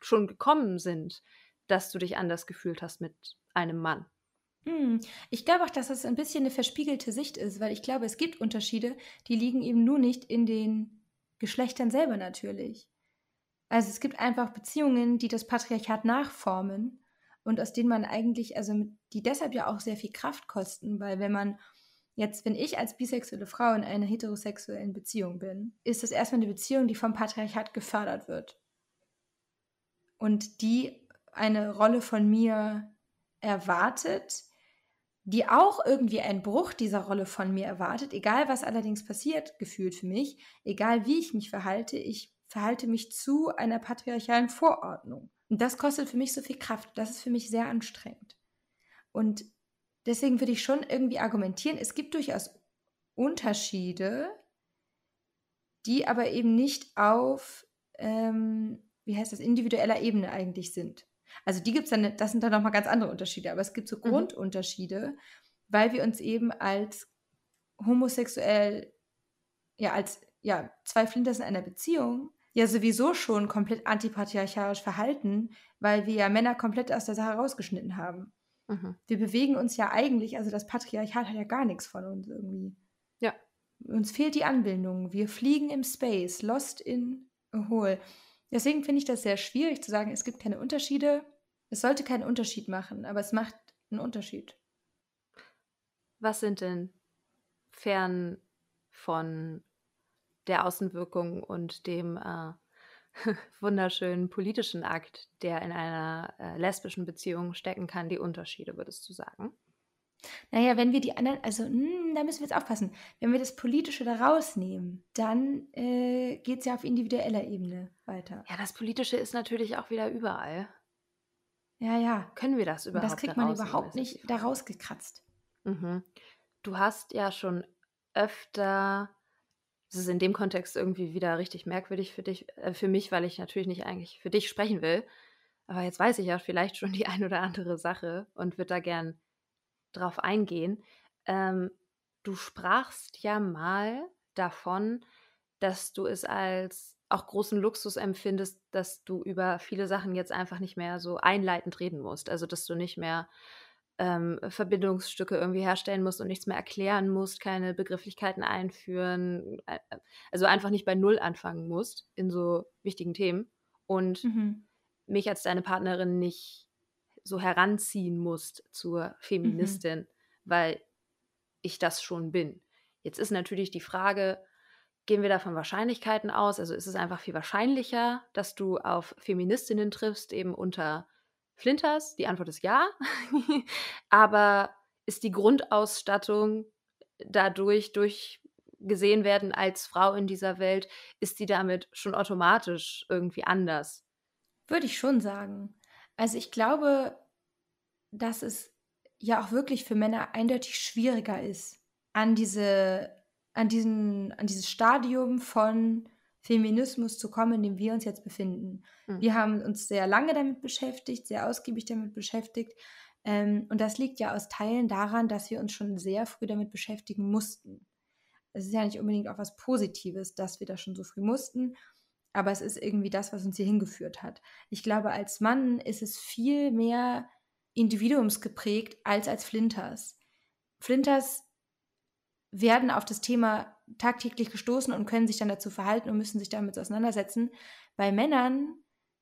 schon gekommen sind, dass du dich anders gefühlt hast mit einem Mann. Hm. Ich glaube auch, dass es ein bisschen eine verspiegelte Sicht ist, weil ich glaube, es gibt Unterschiede, die liegen eben nur nicht in den Geschlechtern selber natürlich. Also es gibt einfach Beziehungen, die das Patriarchat nachformen und aus denen man eigentlich, also die deshalb ja auch sehr viel Kraft kosten, weil wenn man Jetzt, wenn ich als bisexuelle Frau in einer heterosexuellen Beziehung bin, ist das erstmal eine Beziehung, die vom Patriarchat gefördert wird. Und die eine Rolle von mir erwartet, die auch irgendwie einen Bruch dieser Rolle von mir erwartet, egal was allerdings passiert, gefühlt für mich, egal wie ich mich verhalte, ich verhalte mich zu einer patriarchalen Vorordnung. Und das kostet für mich so viel Kraft, das ist für mich sehr anstrengend. Und deswegen würde ich schon irgendwie argumentieren, es gibt durchaus Unterschiede, die aber eben nicht auf, ähm, wie heißt das, individueller Ebene eigentlich sind. Also die gibt es dann, das sind dann nochmal ganz andere Unterschiede, aber es gibt so mhm. Grundunterschiede, weil wir uns eben als homosexuell, ja, als ja, zwei Flinters in einer Beziehung ja sowieso schon komplett antipatriarchalisch verhalten, weil wir ja Männer komplett aus der Sache rausgeschnitten haben. Mhm. Wir bewegen uns ja eigentlich, also das Patriarchat hat ja gar nichts von uns irgendwie. Ja. uns fehlt die Anbindung. Wir fliegen im Space, lost in a hole. Deswegen finde ich das sehr schwierig zu sagen, es gibt keine Unterschiede. Es sollte keinen Unterschied machen, aber es macht einen Unterschied. Was sind denn fern von der Außenwirkung und dem äh, wunderschönen politischen Akt, der in einer äh, lesbischen Beziehung stecken kann, die Unterschiede, würdest du sagen? Naja, wenn wir die anderen, also mh, hm, da müssen wir jetzt aufpassen, wenn wir das Politische da rausnehmen, dann äh, geht es ja auf individueller Ebene weiter. Ja, das Politische ist natürlich auch wieder überall. Ja, ja. Können wir das überhaupt? Und das kriegt man überhaupt nicht da rausgekratzt. Mhm. Du hast ja schon öfter das ist in dem Kontext irgendwie wieder richtig merkwürdig für dich, äh, für mich, weil ich natürlich nicht eigentlich für dich sprechen will. Aber jetzt weiß ich ja vielleicht schon die ein oder andere Sache und würde da gern drauf eingehen. Ähm, du sprachst ja mal davon, dass du es als auch großen Luxus empfindest, dass du über viele Sachen jetzt einfach nicht mehr so einleitend reden musst. Also, dass du nicht mehr ähm, Verbindungsstücke irgendwie herstellen musst und nichts mehr erklären musst, keine Begrifflichkeiten einführen, äh, also einfach nicht bei Null anfangen musst in so wichtigen Themen und mhm. mich als deine Partnerin nicht so heranziehen musst zur. Feministin, mhm. weil ich das schon bin. Jetzt ist natürlich die Frage, gehen wir da von Wahrscheinlichkeiten aus? Also ist es einfach viel wahrscheinlicher, dass du auf Feministinnen triffst, eben unter Flinters? Die Antwort ist ja. Aber ist die Grundausstattung dadurch durch gesehen werden als Frau in dieser Welt, ist die damit schon automatisch irgendwie anders? Würde ich schon sagen. Also ich glaube, dass es ja auch wirklich für Männer eindeutig schwieriger ist, an diese, an diesen, an dieses Stadium von Feminismus zu kommen, in dem wir uns jetzt befinden. Mhm. Wir haben uns sehr lange damit beschäftigt, sehr ausgiebig damit beschäftigt. Ähm, und das liegt ja aus Teilen daran, dass wir uns schon sehr früh damit beschäftigen mussten. Es ist ja nicht unbedingt auch was Positives, dass wir das schon so früh mussten, aber es ist irgendwie das, was uns hier hingeführt hat. Ich glaube, als Mann ist es viel mehr individuumsgeprägt als als Flinters. Flinters werden auf das Thema tagtäglich gestoßen und können sich dann dazu verhalten und müssen sich damit auseinandersetzen. Bei Männern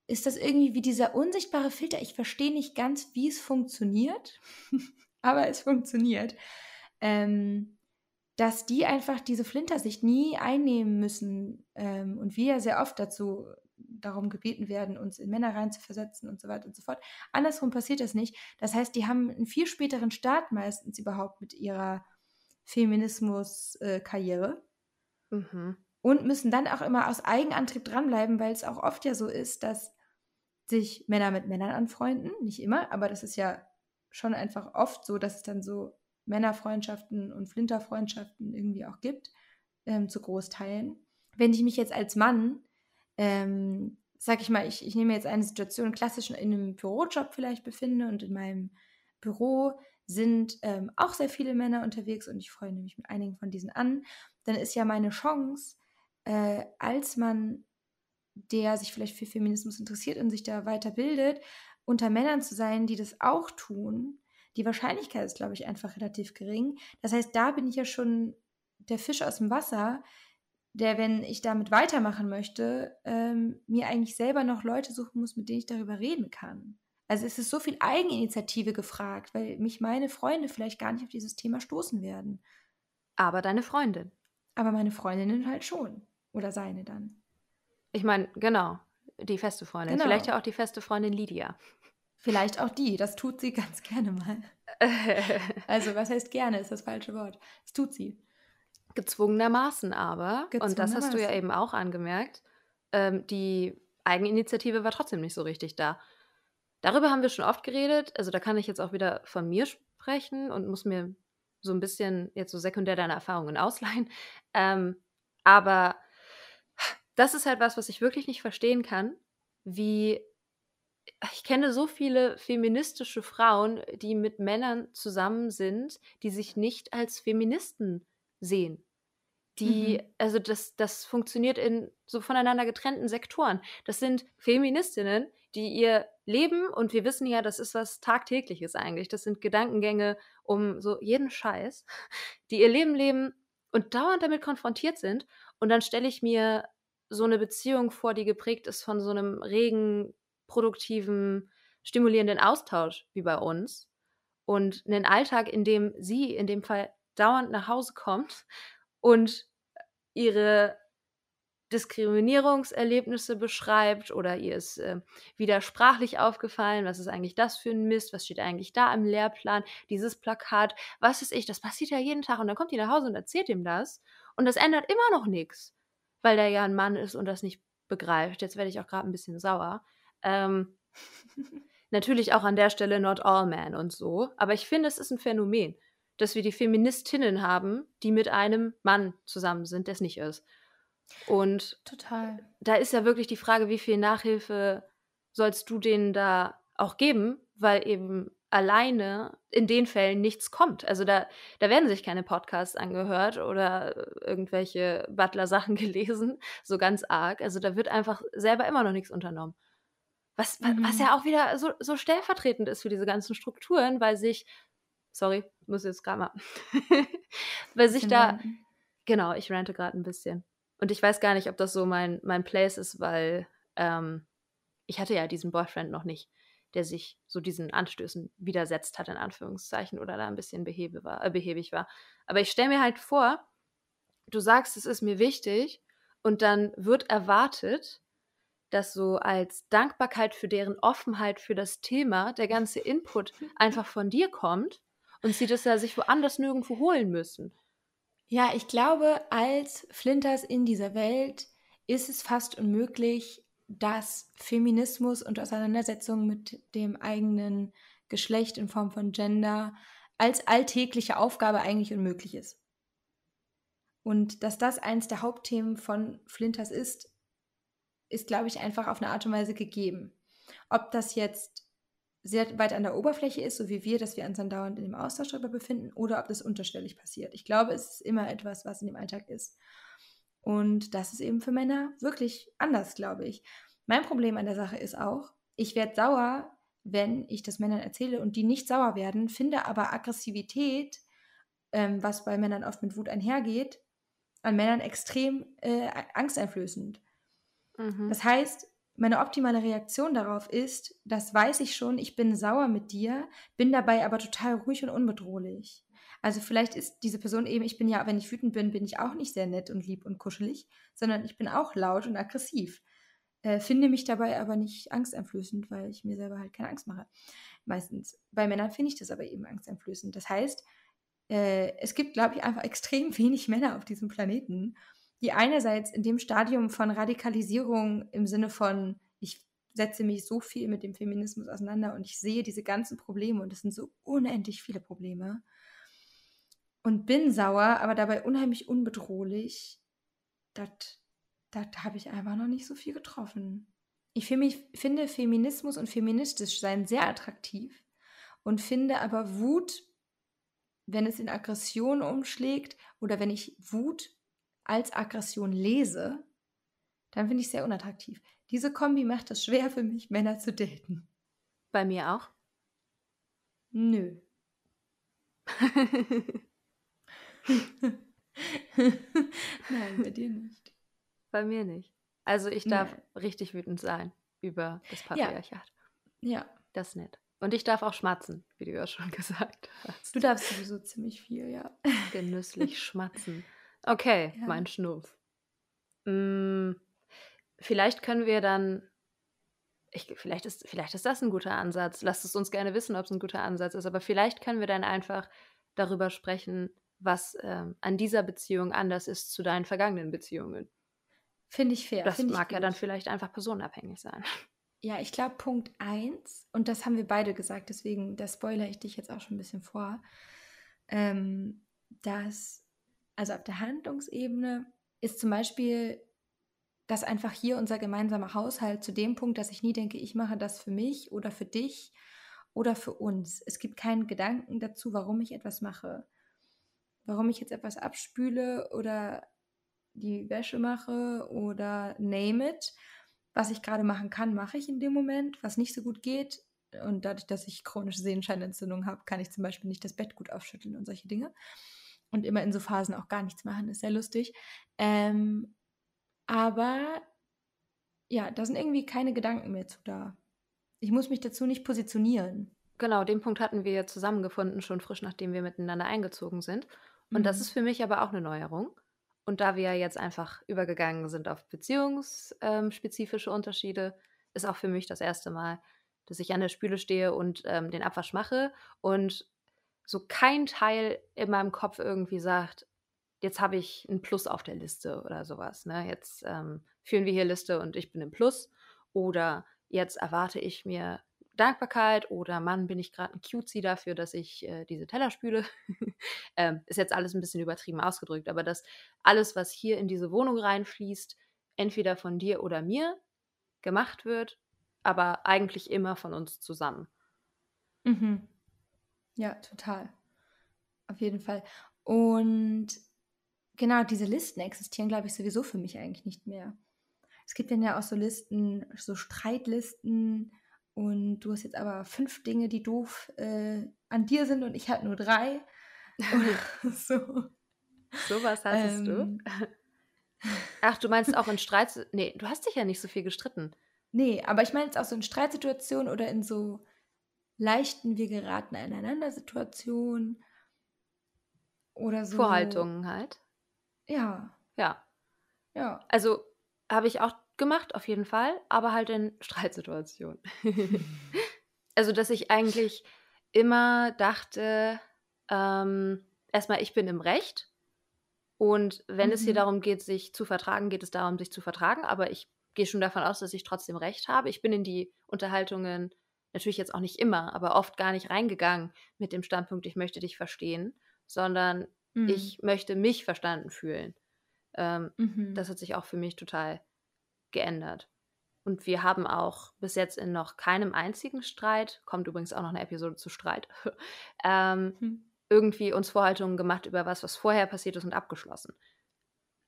ist das irgendwie wie dieser unsichtbare Filter. Ich verstehe nicht ganz, wie es funktioniert, aber es funktioniert. Ähm, dass die einfach diese Flintersicht nie einnehmen müssen ähm, und wir ja sehr oft dazu darum gebeten werden, uns in Männer reinzuversetzen und so weiter und so fort. Andersrum passiert das nicht. Das heißt, die haben einen viel späteren Start meistens überhaupt mit ihrer Feminismus-Karriere. Äh, mhm. Und müssen dann auch immer aus Eigenantrieb dranbleiben, weil es auch oft ja so ist, dass sich Männer mit Männern anfreunden. Nicht immer, aber das ist ja schon einfach oft so, dass es dann so Männerfreundschaften und Flinterfreundschaften irgendwie auch gibt, ähm, zu Großteilen. Wenn ich mich jetzt als Mann, ähm, sag ich mal, ich, ich nehme jetzt eine Situation klassisch in einem Bürojob vielleicht befinde und in meinem Büro sind ähm, auch sehr viele Männer unterwegs und ich freue mich mit einigen von diesen an, dann ist ja meine Chance, äh, als man, der sich vielleicht für Feminismus interessiert und sich da weiterbildet, unter Männern zu sein, die das auch tun. Die Wahrscheinlichkeit ist, glaube ich, einfach relativ gering. Das heißt, da bin ich ja schon der Fisch aus dem Wasser, der, wenn ich damit weitermachen möchte, ähm, mir eigentlich selber noch Leute suchen muss, mit denen ich darüber reden kann. Also es ist so viel Eigeninitiative gefragt, weil mich meine Freunde vielleicht gar nicht auf dieses Thema stoßen werden. Aber deine Freundin. Aber meine Freundinnen halt schon. Oder seine dann. Ich meine, genau. Die feste Freundin. Genau. Vielleicht ja auch die feste Freundin Lydia. Vielleicht auch die. Das tut sie ganz gerne mal. also, was heißt gerne, ist das falsche Wort. Das tut sie. Gezwungenermaßen aber, Gezwungenermaßen. und das hast du ja eben auch angemerkt, ähm, die Eigeninitiative war trotzdem nicht so richtig da. Darüber haben wir schon oft geredet. Also da kann ich jetzt auch wieder von mir sprechen und muss mir so ein bisschen jetzt so sekundär deine Erfahrungen ausleihen. Ähm, aber das ist halt was, was ich wirklich nicht verstehen kann, wie ich kenne so viele feministische Frauen, die mit Männern zusammen sind, die sich nicht als Feministen sehen. Die, mhm. also das, das funktioniert in so voneinander getrennten Sektoren. Das sind Feministinnen, die ihr Leben, und wir wissen ja, das ist was Tagtägliches eigentlich, das sind Gedankengänge um so jeden Scheiß, die ihr Leben leben und dauernd damit konfrontiert sind. Und dann stelle ich mir so eine Beziehung vor, die geprägt ist von so einem regen, produktiven, stimulierenden Austausch wie bei uns. Und einen Alltag, in dem sie in dem Fall dauernd nach Hause kommt und ihre Diskriminierungserlebnisse beschreibt oder ihr ist äh, wieder sprachlich aufgefallen, was ist eigentlich das für ein Mist, was steht eigentlich da im Lehrplan, dieses Plakat, was ist ich, das passiert ja jeden Tag und dann kommt die nach Hause und erzählt ihm das und das ändert immer noch nichts, weil der ja ein Mann ist und das nicht begreift. Jetzt werde ich auch gerade ein bisschen sauer. Ähm, natürlich auch an der Stelle not all men und so, aber ich finde, es ist ein Phänomen, dass wir die Feministinnen haben, die mit einem Mann zusammen sind, der es nicht ist. Und total. Da ist ja wirklich die Frage, wie viel Nachhilfe sollst du denen da auch geben, weil eben alleine in den Fällen nichts kommt. Also da, da werden sich keine Podcasts angehört oder irgendwelche Butler-Sachen gelesen, so ganz arg. Also da wird einfach selber immer noch nichts unternommen. Was, mhm. was ja auch wieder so, so stellvertretend ist für diese ganzen Strukturen, weil sich, sorry, muss jetzt gerade mal, weil sich da, genau, ich rante gerade ein bisschen. Und ich weiß gar nicht, ob das so mein, mein Place ist, weil ähm, ich hatte ja diesen Boyfriend noch nicht, der sich so diesen Anstößen widersetzt hat, in Anführungszeichen, oder da ein bisschen behebe war, äh, behäbig war. Aber ich stelle mir halt vor, du sagst, es ist mir wichtig, und dann wird erwartet, dass so als Dankbarkeit für deren Offenheit für das Thema der ganze Input einfach von dir kommt und sie das ja sich woanders nirgendwo holen müssen. Ja, ich glaube, als Flinters in dieser Welt ist es fast unmöglich, dass Feminismus und Auseinandersetzung mit dem eigenen Geschlecht in Form von Gender als alltägliche Aufgabe eigentlich unmöglich ist. Und dass das eins der Hauptthemen von Flinters ist, ist, glaube ich, einfach auf eine Art und Weise gegeben. Ob das jetzt sehr weit an der Oberfläche ist, so wie wir, dass wir uns dann dauernd in dem Austausch darüber befinden, oder ob das unterschwellig passiert. Ich glaube, es ist immer etwas, was in dem Alltag ist. Und das ist eben für Männer wirklich anders, glaube ich. Mein Problem an der Sache ist auch, ich werde sauer, wenn ich das Männern erzähle und die nicht sauer werden, finde aber Aggressivität, ähm, was bei Männern oft mit Wut einhergeht, an Männern extrem äh, angsteinflößend. Mhm. Das heißt, meine optimale Reaktion darauf ist, das weiß ich schon, ich bin sauer mit dir, bin dabei aber total ruhig und unbedrohlich. Also vielleicht ist diese Person eben, ich bin ja, wenn ich wütend bin, bin ich auch nicht sehr nett und lieb und kuschelig, sondern ich bin auch laut und aggressiv. Äh, finde mich dabei aber nicht angsteinflößend, weil ich mir selber halt keine Angst mache. Meistens. Bei Männern finde ich das aber eben angsteinflößend. Das heißt, äh, es gibt, glaube ich, einfach extrem wenig Männer auf diesem Planeten, die einerseits in dem Stadium von Radikalisierung im Sinne von, ich setze mich so viel mit dem Feminismus auseinander und ich sehe diese ganzen Probleme und es sind so unendlich viele Probleme und bin sauer, aber dabei unheimlich unbedrohlich, das habe ich einfach noch nicht so viel getroffen. Ich finde Feminismus und feministisch sein sehr attraktiv und finde aber Wut, wenn es in Aggression umschlägt oder wenn ich Wut als Aggression lese, dann finde ich es sehr unattraktiv. Diese Kombi macht es schwer für mich, Männer zu daten. Bei mir auch? Nö. Nein, bei dir nicht. Bei mir nicht. Also ich darf Nein. richtig wütend sein über das Patriarchat. Ja. ja. Das ist nett. Und ich darf auch schmatzen, wie du ja schon gesagt hast. Du darfst sowieso ziemlich viel, ja. Genüsslich schmatzen. Okay, ja. mein Schnuff. Hm, vielleicht können wir dann. Ich, vielleicht, ist, vielleicht ist das ein guter Ansatz. Lasst es uns gerne wissen, ob es ein guter Ansatz ist. Aber vielleicht können wir dann einfach darüber sprechen, was ähm, an dieser Beziehung anders ist zu deinen vergangenen Beziehungen. Finde ich fair. Das mag ja dann vielleicht einfach personenabhängig sein. Ja, ich glaube, Punkt 1, und das haben wir beide gesagt, deswegen, da spoilere ich dich jetzt auch schon ein bisschen vor, ähm, dass also auf der Handlungsebene, ist zum Beispiel, dass einfach hier unser gemeinsamer Haushalt zu dem Punkt, dass ich nie denke, ich mache das für mich oder für dich oder für uns. Es gibt keinen Gedanken dazu, warum ich etwas mache. Warum ich jetzt etwas abspüle oder die Wäsche mache oder name it. Was ich gerade machen kann, mache ich in dem Moment. Was nicht so gut geht, und dadurch, dass ich chronische Sehenscheinentzündung habe, kann ich zum Beispiel nicht das Bett gut aufschütteln und solche Dinge. Und immer in so Phasen auch gar nichts machen. Ist sehr lustig. Ähm, aber ja, da sind irgendwie keine Gedanken mehr zu da. Ich muss mich dazu nicht positionieren. Genau, den Punkt hatten wir zusammengefunden, schon frisch nachdem wir miteinander eingezogen sind. Und mhm. das ist für mich aber auch eine Neuerung. Und da wir jetzt einfach übergegangen sind auf beziehungsspezifische Unterschiede, ist auch für mich das erste Mal, dass ich an der Spüle stehe und ähm, den Abwasch mache und so kein Teil in meinem Kopf irgendwie sagt, jetzt habe ich ein Plus auf der Liste oder sowas. Ne? Jetzt ähm, führen wir hier Liste und ich bin im Plus. Oder jetzt erwarte ich mir Dankbarkeit oder Mann, bin ich gerade ein Cutesy dafür, dass ich äh, diese Teller spüle. ähm, ist jetzt alles ein bisschen übertrieben ausgedrückt, aber dass alles, was hier in diese Wohnung reinfließt, entweder von dir oder mir gemacht wird, aber eigentlich immer von uns zusammen. Mhm. Ja, total. Auf jeden Fall. Und genau, diese Listen existieren, glaube ich, sowieso für mich eigentlich nicht mehr. Es gibt dann ja auch so Listen, so Streitlisten und du hast jetzt aber fünf Dinge, die doof äh, an dir sind und ich halt nur drei. so. was hattest ähm, du? Ach, du meinst auch in Streit. Nee, du hast dich ja nicht so viel gestritten. Nee, aber ich meine jetzt auch so in Streitsituationen oder in so leichten, wir geraten aneinander Situationen oder so. Vorhaltungen halt. Ja. Ja. Ja. Also habe ich auch gemacht, auf jeden Fall, aber halt in Streitsituationen. also, dass ich eigentlich immer dachte, ähm, erstmal, ich bin im Recht. Und wenn mhm. es hier mhm. darum geht, sich zu vertragen, geht es darum, sich zu vertragen. Aber ich gehe schon davon aus, dass ich trotzdem Recht habe. Ich bin in die Unterhaltungen natürlich jetzt auch nicht immer, aber oft gar nicht reingegangen mit dem Standpunkt, ich möchte dich verstehen, sondern mhm. ich möchte mich verstanden fühlen. Ähm, mhm. Das hat sich auch für mich total geändert. Und wir haben auch bis jetzt in noch keinem einzigen Streit, kommt übrigens auch noch eine Episode zu Streit, ähm, mhm. irgendwie uns Vorhaltungen gemacht über was, was vorher passiert ist und abgeschlossen.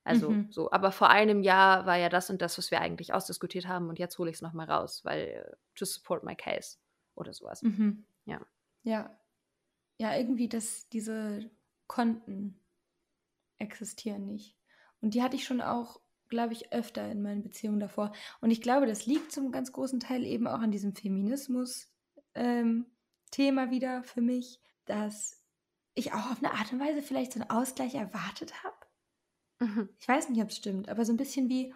Also mhm. so, aber vor einem Jahr war ja das und das, was wir eigentlich ausdiskutiert haben und jetzt hole ich es nochmal raus, weil äh, to support my case oder sowas. Mhm. Ja. Ja. Ja, irgendwie, dass diese Konten existieren nicht. Und die hatte ich schon auch glaube ich, öfter in meinen Beziehungen davor. Und ich glaube, das liegt zum ganz großen Teil eben auch an diesem Feminismus-Thema ähm, wieder für mich, dass ich auch auf eine Art und Weise vielleicht so einen Ausgleich erwartet habe. Mhm. Ich weiß nicht, ob es stimmt, aber so ein bisschen wie,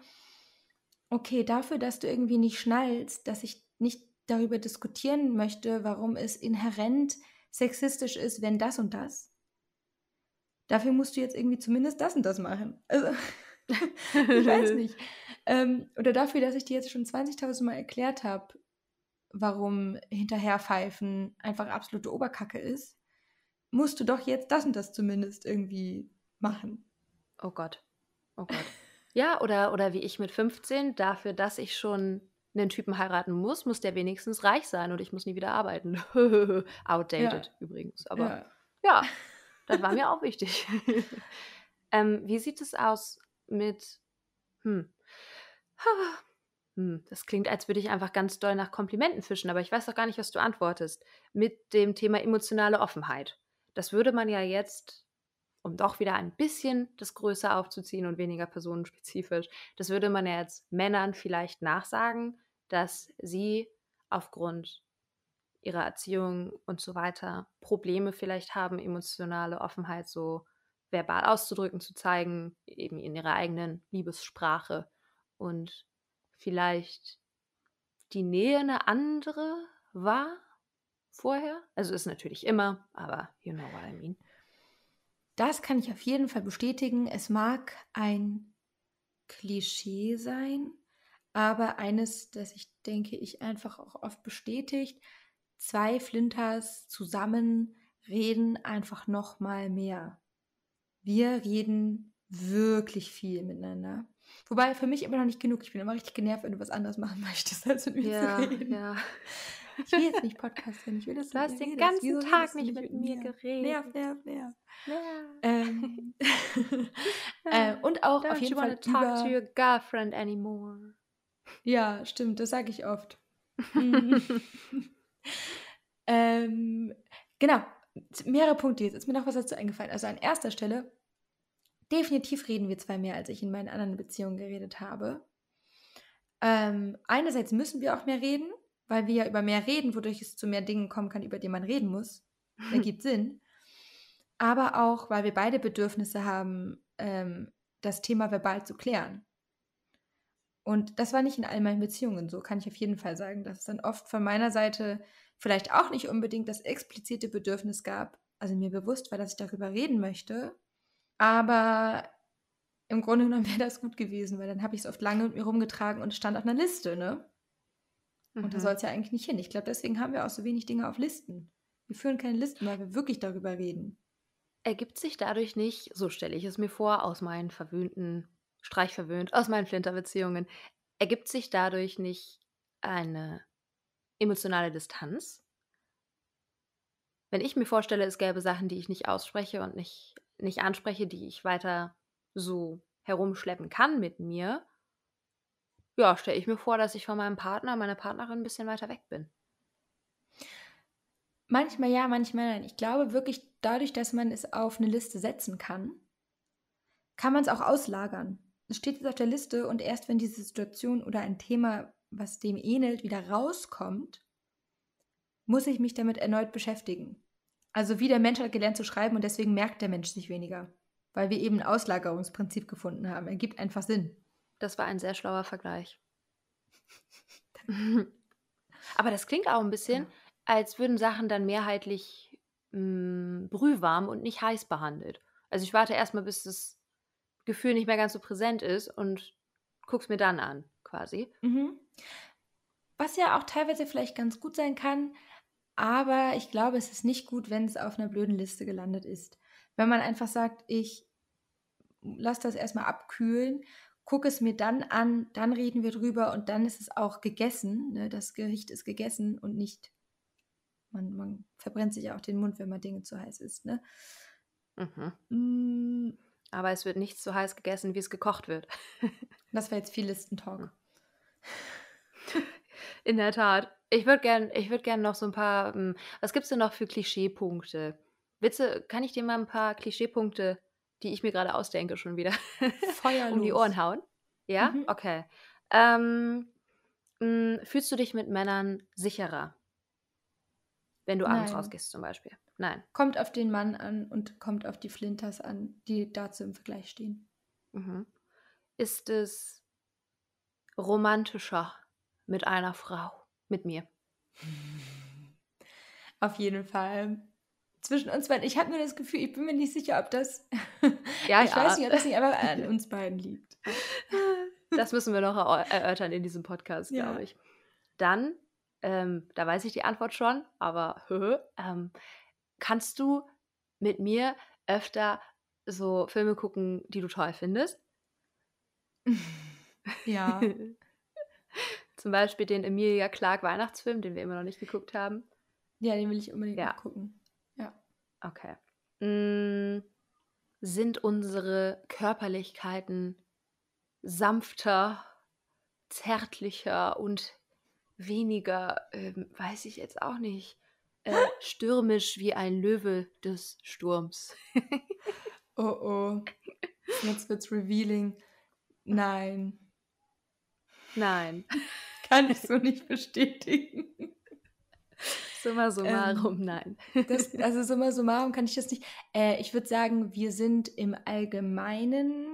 okay, dafür, dass du irgendwie nicht schnallst, dass ich nicht darüber diskutieren möchte, warum es inhärent sexistisch ist, wenn das und das. Dafür musst du jetzt irgendwie zumindest das und das machen. Also ich weiß nicht. Ähm, oder dafür, dass ich dir jetzt schon 20.000 Mal erklärt habe, warum hinterherpfeifen einfach absolute Oberkacke ist, musst du doch jetzt das und das zumindest irgendwie machen. Oh Gott. Oh Gott. ja, oder, oder wie ich mit 15, dafür, dass ich schon einen Typen heiraten muss, muss der wenigstens reich sein und ich muss nie wieder arbeiten. Outdated ja. übrigens. Aber ja. ja, das war mir auch wichtig. ähm, wie sieht es aus mit, hm, hm, das klingt, als würde ich einfach ganz doll nach Komplimenten fischen, aber ich weiß doch gar nicht, was du antwortest. Mit dem Thema emotionale Offenheit. Das würde man ja jetzt, um doch wieder ein bisschen das größer aufzuziehen und weniger personenspezifisch, das würde man ja jetzt Männern vielleicht nachsagen, dass sie aufgrund ihrer Erziehung und so weiter Probleme vielleicht haben, emotionale Offenheit so verbal auszudrücken, zu zeigen, eben in ihrer eigenen Liebessprache und vielleicht die Nähe eine andere war vorher. Also ist natürlich immer, aber you know what I mean. Das kann ich auf jeden Fall bestätigen. Es mag ein Klischee sein, aber eines, das ich denke, ich einfach auch oft bestätigt. Zwei Flinters zusammen reden einfach noch mal mehr wir reden wirklich viel miteinander. Wobei für mich immer noch nicht genug. Ich bin immer richtig genervt, wenn du was anderes machen möchtest, als mit mir ja, zu reden. Ja. Ich will jetzt nicht podcasten, ich will das Du hast den ganzen Wieso Tag nicht mit, mit mir, geredet. Nerv, nerv, nerv. Ähm, äh, und auch Don't auf jeden Fall talk über... to your girlfriend anymore. Ja, stimmt, das sage ich oft. ähm, genau, mehrere Punkte. Jetzt ist mir noch was dazu eingefallen. Also an erster Stelle, definitiv reden wir zwei mehr, als ich in meinen anderen Beziehungen geredet habe. Ähm, einerseits müssen wir auch mehr reden, weil wir ja über mehr reden, wodurch es zu mehr Dingen kommen kann, über die man reden muss. Ergibt Sinn. Aber auch, weil wir beide Bedürfnisse haben, ähm, das Thema verbal zu klären. Und das war nicht in all meinen Beziehungen so, kann ich auf jeden Fall sagen, dass es dann oft von meiner Seite vielleicht auch nicht unbedingt das explizite Bedürfnis gab, also mir bewusst war, dass ich darüber reden möchte, aber im Grunde genommen wäre das gut gewesen, weil dann habe ich es oft lange mit mir rumgetragen und es stand auf einer Liste, ne? Und da mhm. soll es ja eigentlich nicht hin. Ich glaube, deswegen haben wir auch so wenig Dinge auf Listen. Wir führen keine Listen, weil wir wirklich darüber reden. Ergibt sich dadurch nicht, so stelle ich es mir vor, aus meinen verwöhnten, streichverwöhnt, aus meinen Flinterbeziehungen, ergibt sich dadurch nicht eine emotionale Distanz? Wenn ich mir vorstelle, es gäbe Sachen, die ich nicht ausspreche und nicht, nicht anspreche, die ich weiter so herumschleppen kann mit mir, ja, stelle ich mir vor, dass ich von meinem Partner, meiner Partnerin ein bisschen weiter weg bin. Manchmal ja, manchmal nein. Ich glaube wirklich, dadurch, dass man es auf eine Liste setzen kann, kann man es auch auslagern. Es steht jetzt auf der Liste und erst wenn diese Situation oder ein Thema, was dem ähnelt, wieder rauskommt, muss ich mich damit erneut beschäftigen. Also wie der Mensch hat gelernt zu schreiben und deswegen merkt der Mensch sich weniger, weil wir eben ein Auslagerungsprinzip gefunden haben. Er gibt einfach Sinn. Das war ein sehr schlauer Vergleich. Aber das klingt auch ein bisschen, ja. als würden Sachen dann mehrheitlich mh, hm, brühwarm und nicht heiß behandelt. Also ich warte erstmal, bis das Gefühl nicht mehr ganz so präsent ist und guck's mir dann an, quasi. Mhm. Was ja auch teilweise vielleicht ganz gut sein kann, aber ich glaube, es ist nicht gut, wenn es auf einer blöden Liste gelandet ist. Wenn man einfach sagt, ich lasse das erstmal abkühlen gucke es mir dann an, dann reden wir drüber und dann ist es auch gegessen. Ne? Das Gericht ist gegessen und nicht, man, man verbrennt sich auch den Mund, wenn man Dinge zu heiß isst. Ne? Mhm. Mm. Aber es wird nicht so heiß gegessen, wie es gekocht wird. das war jetzt viel Listentalk. In der Tat. Ich würde gerne würd gern noch so ein paar, hm, was gibt es denn noch für Klischeepunkte? Witze, kann ich dir mal ein paar Klischeepunkte die ich mir gerade ausdenke, schon wieder um die Ohren hauen. Ja, mhm. okay. Ähm, mh, hm, fühlst du dich mit Männern sicherer, wenn du abends Nein. rausgehst zum Beispiel? Nein. Kommt auf den Mann an und kommt auf die Flinters an, die dazu im Vergleich stehen. Mhm. Ist es romantischer mit einer Frau, mit mir? Auf jeden Fall zwischen uns beiden. Ich habe mir das Gefühl, ich bin mir nicht sicher, ob das. Ja, ich ja. weiß nicht, ob das nicht einfach an uns beiden liegt. Das müssen wir noch erörtern in diesem Podcast, ja. glaube ich. Dann, ähm, da weiß ich die Antwort schon, aber ähm, kannst du mit mir öfter so Filme gucken, die du toll findest? Ja. Zum Beispiel den Emilia Clark Weihnachtsfilm, den wir immer noch nicht geguckt haben. Ja, den will ich unbedingt ja. gucken. Okay. Mm, sind unsere Körperlichkeiten sanfter, zärtlicher und weniger, ähm, weiß ich jetzt auch nicht, äh, stürmisch wie ein Löwe des Sturms? oh oh. Jetzt wird's revealing. Nein. Nein. Kann ich so nicht bestätigen. Summa summarum, ähm, nein. Das, also summa summarum kann ich das nicht. Äh, ich würde sagen, wir sind im Allgemeinen,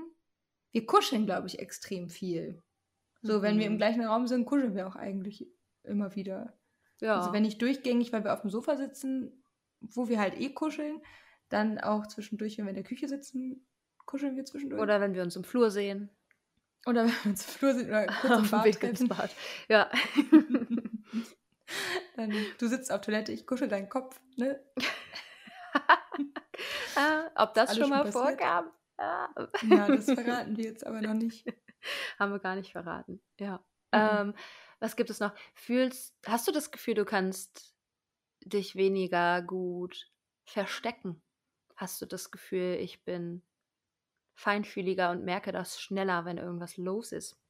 wir kuscheln, glaube ich, extrem viel. So, mhm. wenn wir im mhm. gleichen Raum sind, kuscheln wir auch eigentlich immer wieder. Ja. Also wenn nicht durchgängig, weil wir auf dem Sofa sitzen, wo wir halt eh kuscheln, dann auch zwischendurch, wenn wir in der Küche sitzen, kuscheln wir zwischendurch. Oder wenn wir uns im Flur sehen. Oder wenn wir uns im Flur sehen oder kurz im Bad treffen. Bad. Ja. Dann, du sitzt auf Toilette, ich kuschel deinen Kopf, ne? ah, ob das, schon mal schon vorkam? Ah. Ja, das verraten wir jetzt aber noch nicht. Haben wir gar nicht verraten, ja. Mhm. Ähm, was gibt es noch? Fühlst, hast du das Gefühl, du kannst dich weniger gut verstecken? Hast du das Gefühl, ich bin feinfühliger und merke das schneller, wenn irgendwas los ist?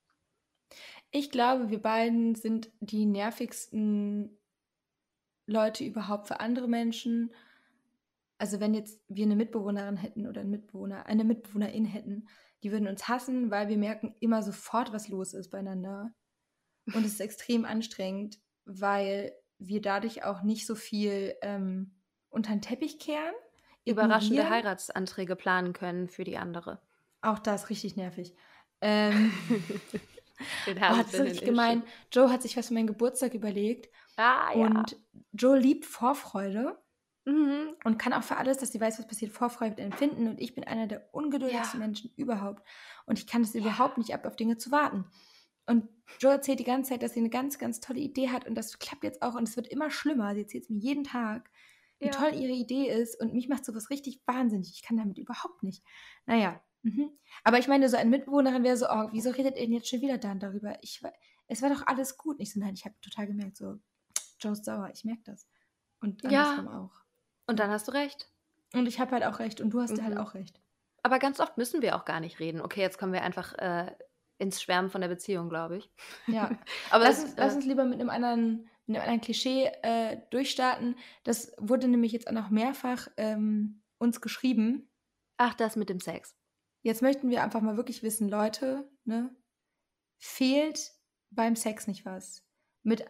Ich glaube, wir beiden sind die nervigsten Leute überhaupt für andere Menschen. also wenn jetzt wir eine Mitbewohnerin hätten oder einen Mitbewohner, eine Mitbewohnerin hätten, die würden uns hassen, weil wir merken immer sofort, was los ist beieinander. Und es ist extrem anstrengend, weil wir dadurch auch nicht so viel ähm, unter den Teppich kehren. Überraschende Heiratsanträge planen können für die andere. Auch das richtig nervig. Ähm, Den oh, das ist richtig gemein. Joe hat sich was für meinen Geburtstag überlegt. Ah, ja. Und Joe liebt Vorfreude. Mhm. Und kann auch für alles, dass sie weiß, was passiert, Vorfreude empfinden. Und ich bin einer der ungeduldigsten ja. Menschen überhaupt. Und ich kann es ja. überhaupt nicht ab, auf Dinge zu warten. Und Joe erzählt die ganze Zeit, dass sie eine ganz, ganz tolle Idee hat. Und das klappt jetzt auch. Und es wird immer schlimmer. Sie erzählt es mir jeden Tag, wie ja. toll ihre Idee ist. Und mich macht sowas richtig wahnsinnig. Ich kann damit überhaupt nicht. Naja. Mhm. Aber ich meine, so eine Mitbewohnerin wäre so, oh, wieso redet ihr denn jetzt schon wieder dann darüber? Ich, es war doch alles gut. Nicht so, nein, ich habe total gemerkt, so, Joe ist sauer, ich merke das. Und andersrum ja. auch. Und dann hast du recht. Und ich habe halt auch recht und du hast halt mhm. halt auch recht. Aber ganz oft müssen wir auch gar nicht reden. Okay, jetzt kommen wir einfach äh, ins Schwärmen von der Beziehung, glaube ich. Ja. Aber lass, uns, äh, lass uns lieber mit einem anderen, mit einem anderen Klischee äh, durchstarten. Das wurde nämlich jetzt auch noch mehrfach ähm, uns geschrieben. Ach, das mit dem Sex. Jetzt möchten wir einfach mal wirklich wissen, Leute, ne? Fehlt beim Sex nicht was? Mit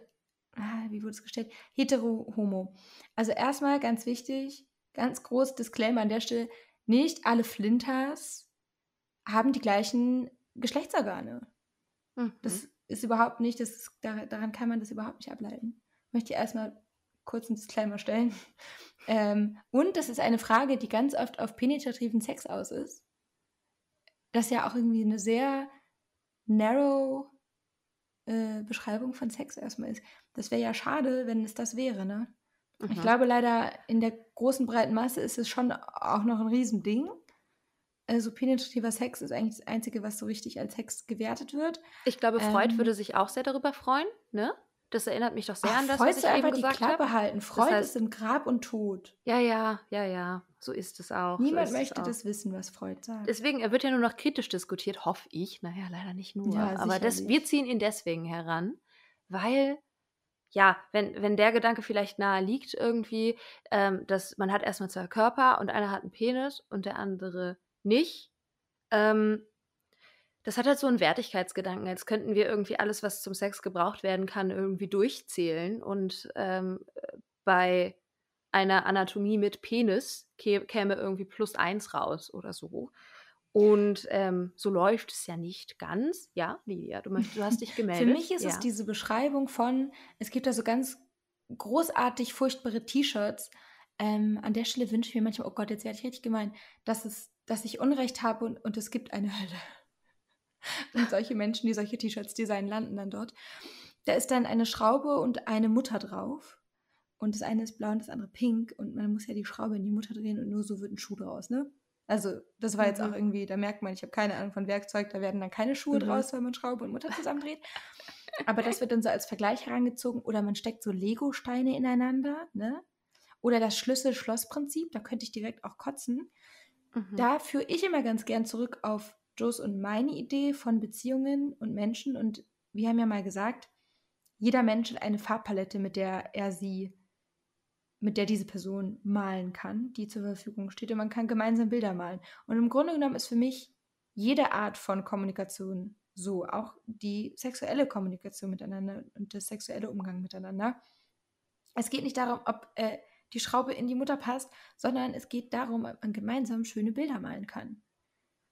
ah, wie wurde es gestellt? Hetero, Homo. Also erstmal ganz wichtig, ganz groß Disclaimer an der Stelle, nicht alle Flinters haben die gleichen Geschlechtsorgane. Mhm. Das ist überhaupt nicht, das ist, daran kann man das überhaupt nicht ableiten. Ich möchte erstmal kurz einen Disclaimer stellen. Ähm, und das ist eine Frage, die ganz oft auf penetrativen Sex aus ist. Das ja auch irgendwie eine sehr narrow äh, Beschreibung von Sex erstmal ist. Das wäre ja schade, wenn es das wäre, ne? Mhm. Ich glaube leider, in der großen breiten Masse ist es schon auch noch ein Riesending. Also penetrativer Sex ist eigentlich das Einzige, was so richtig als Sex gewertet wird. Ich glaube, Freud ähm, würde sich auch sehr darüber freuen, ne? Das erinnert mich doch sehr Ach, an das, Freud was ich einfach eben gesagt die Klappe hab. halten. Freud das heißt, ist im Grab und tot. Ja, ja, ja, ja. So ist es auch. Niemand so möchte das wissen, was Freud sagt. Deswegen, er wird ja nur noch kritisch diskutiert, hoffe ich. Naja, leider nicht nur. Ja, aber das, wir ziehen ihn deswegen heran, weil ja, wenn, wenn der Gedanke vielleicht nahe liegt irgendwie, ähm, dass man hat erstmal zwei Körper und einer hat einen Penis und der andere nicht, ähm, das hat halt so einen Wertigkeitsgedanken, als könnten wir irgendwie alles, was zum Sex gebraucht werden kann, irgendwie durchzählen. Und ähm, bei einer Anatomie mit Penis käme irgendwie plus eins raus oder so. Und ähm, so läuft es ja nicht ganz. Ja, Lydia, du, möchtest, du hast dich gemeldet. Für mich ist ja. es diese Beschreibung von, es gibt da so ganz großartig furchtbare T-Shirts. Ähm, an der Stelle wünsche ich mir manchmal, oh Gott, jetzt werde ich richtig gemein, dass, es, dass ich Unrecht habe und, und es gibt eine Hölle. Und solche Menschen, die solche T-Shirts designen, landen dann dort. Da ist dann eine Schraube und eine Mutter drauf. Und das eine ist blau und das andere pink. Und man muss ja die Schraube in die Mutter drehen und nur so wird ein Schuh draus, ne? Also, das war jetzt mhm. auch irgendwie, da merkt man, ich habe keine Ahnung von Werkzeug, da werden dann keine Schuhe mhm. draus, wenn man Schraube und Mutter zusammendreht. Aber das wird dann so als Vergleich herangezogen. Oder man steckt so Lego-Steine ineinander, ne? Oder das Schlüssel-Schloss-Prinzip, da könnte ich direkt auch kotzen. Mhm. Da führe ich immer ganz gern zurück auf Joes und meine Idee von Beziehungen und Menschen. Und wir haben ja mal gesagt, jeder Mensch hat eine Farbpalette, mit der er sie, mit der diese Person malen kann, die zur Verfügung steht. Und man kann gemeinsam Bilder malen. Und im Grunde genommen ist für mich jede Art von Kommunikation so, auch die sexuelle Kommunikation miteinander und der sexuelle Umgang miteinander. Es geht nicht darum, ob äh, die Schraube in die Mutter passt, sondern es geht darum, ob man gemeinsam schöne Bilder malen kann.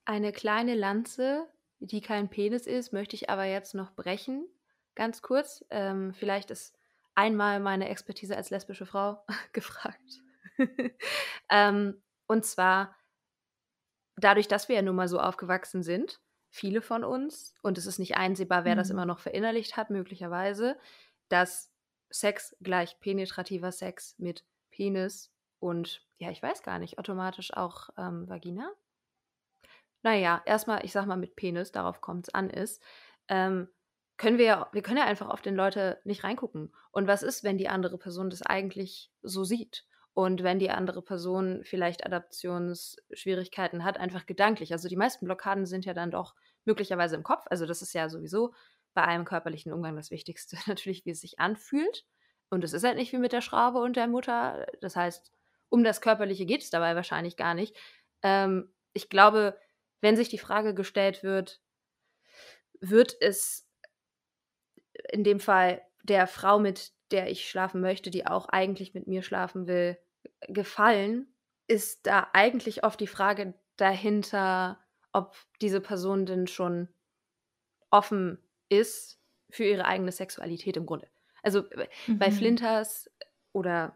Eine kleine Lanze, die kein Penis ist, möchte ich aber jetzt noch brechen. Ganz kurz. Ähm, vielleicht ist einmal meine Expertise als lesbische Frau gefragt. ähm, und zwar dadurch, dass wir ja nun mal so aufgewachsen sind, viele von uns, und es ist nicht einsehbar, wer mhm. das immer noch verinnerlicht hat, möglicherweise, dass Sex gleich penetrativer Sex mit Penis und, ja, ich weiß gar nicht, automatisch auch ähm, Vagina naja, erstmal, ich sag mal mit Penis, darauf kommt es an, ist, ähm, können wir ja, wir können ja einfach auf den Leute nicht reingucken. Und was ist, wenn die andere Person das eigentlich so sieht? Und wenn die andere Person vielleicht Adaptionsschwierigkeiten hat, einfach gedanklich. Also die meisten Blockaden sind ja dann doch möglicherweise im Kopf. Also das ist ja sowieso bei einem körperlichen Umgang das Wichtigste, natürlich, wie es sich anfühlt. Und es ist halt nicht wie mit der Schraube und der Mutter. Das heißt, um das Körperliche geht es dabei wahrscheinlich gar nicht. Ähm, ich glaube, wenn sich die Frage gestellt wird, wird es in dem Fall der Frau, mit der ich schlafen möchte, die auch eigentlich mit mir schlafen will, gefallen, ist da eigentlich oft die Frage dahinter, ob diese Person denn schon offen ist für ihre eigene Sexualität im Grunde. Also mhm. bei Flinters oder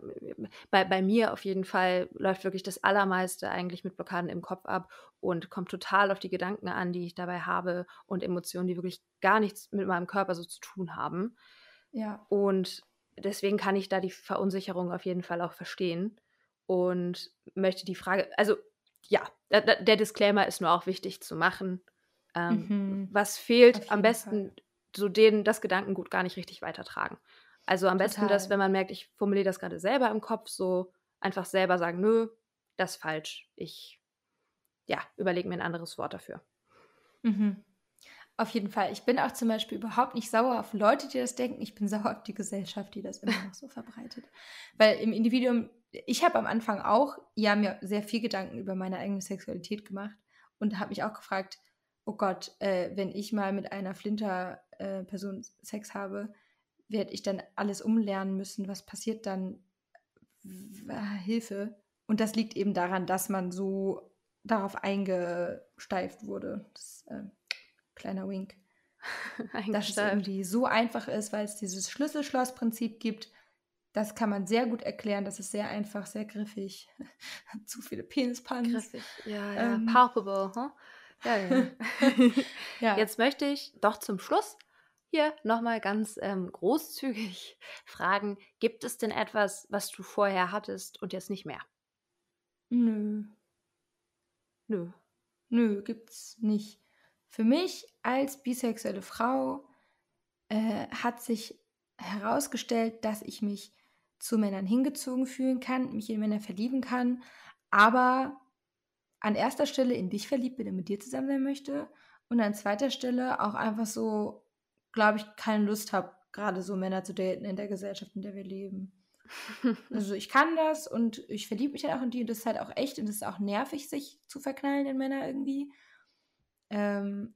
bei, bei mir auf jeden Fall läuft wirklich das Allermeiste eigentlich mit Blockaden im Kopf ab und kommt total auf die Gedanken an, die ich dabei habe und Emotionen, die wirklich gar nichts mit meinem Körper so zu tun haben. Ja. Und deswegen kann ich da die Verunsicherung auf jeden Fall auch verstehen und möchte die Frage, also ja, der, der Disclaimer ist nur auch wichtig zu machen. Ähm, mhm. Was fehlt, am besten Fall. so denen das Gedankengut gar nicht richtig weitertragen. Also am Total. besten das, wenn man merkt, ich formuliere das gerade selber im Kopf, so einfach selber sagen, nö, das ist falsch. Ich, ja, überlege mir ein anderes Wort dafür. Mhm. Auf jeden Fall. Ich bin auch zum Beispiel überhaupt nicht sauer auf Leute, die das denken. Ich bin sauer auf die Gesellschaft, die das immer noch so verbreitet. Weil im Individuum, ich habe am Anfang auch, ja, mir sehr viel Gedanken über meine eigene Sexualität gemacht und habe mich auch gefragt, oh Gott, äh, wenn ich mal mit einer Flinter-Person äh, Sex habe, werde ich dann alles umlernen müssen? Was passiert dann? Hilfe. Und das liegt eben daran, dass man so darauf eingesteift wurde. Das, äh, kleiner Wink. dass es irgendwie so einfach ist, weil es dieses Schlüssel-Schloss-Prinzip gibt. Das kann man sehr gut erklären. Das ist sehr einfach, sehr griffig. Zu viele Penispuns. Griffig, ja, ja. Ähm, Palpable, huh? Ja, ja. ja. Jetzt möchte ich doch zum Schluss hier nochmal ganz ähm, großzügig fragen, gibt es denn etwas, was du vorher hattest und jetzt nicht mehr? Nö. Nö. Nö, gibt's nicht. Für mich als bisexuelle Frau äh, hat sich herausgestellt, dass ich mich zu Männern hingezogen fühlen kann, mich in Männer verlieben kann, aber an erster Stelle in dich verliebt bin und mit dir zusammen sein möchte und an zweiter Stelle auch einfach so glaube ich, keine Lust habe, gerade so Männer zu daten in der Gesellschaft, in der wir leben. also ich kann das und ich verliebe mich dann auch in die und das ist halt auch echt und es ist auch nervig, sich zu verknallen in Männer irgendwie. Ähm,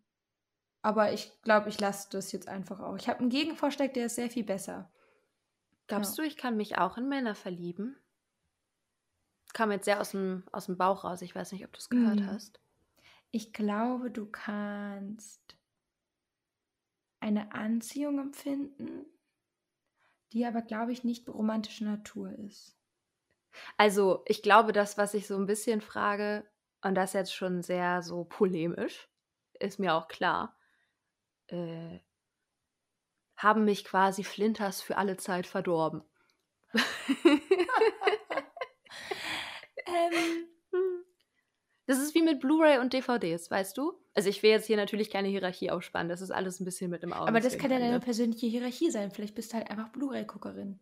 aber ich glaube, ich lasse das jetzt einfach auch. Ich habe einen Gegenvorschlag, der ist sehr viel besser. Glaubst ja. du, ich kann mich auch in Männer verlieben? Kam jetzt sehr aus dem, aus dem Bauch raus. Ich weiß nicht, ob du es gehört mhm. hast. Ich glaube, du kannst eine Anziehung empfinden, die aber, glaube ich, nicht romantischer Natur ist. Also, ich glaube, das, was ich so ein bisschen frage, und das jetzt schon sehr so polemisch, ist mir auch klar, äh, haben mich quasi Flinters für alle Zeit verdorben. ähm, das ist wie mit Blu-ray und DVDs, weißt du? Also ich will jetzt hier natürlich keine Hierarchie aufspannen. Das ist alles ein bisschen mit dem Auge. Aber das kann ja deine ne? persönliche Hierarchie sein. Vielleicht bist du halt einfach Blu-ray-Guckerin.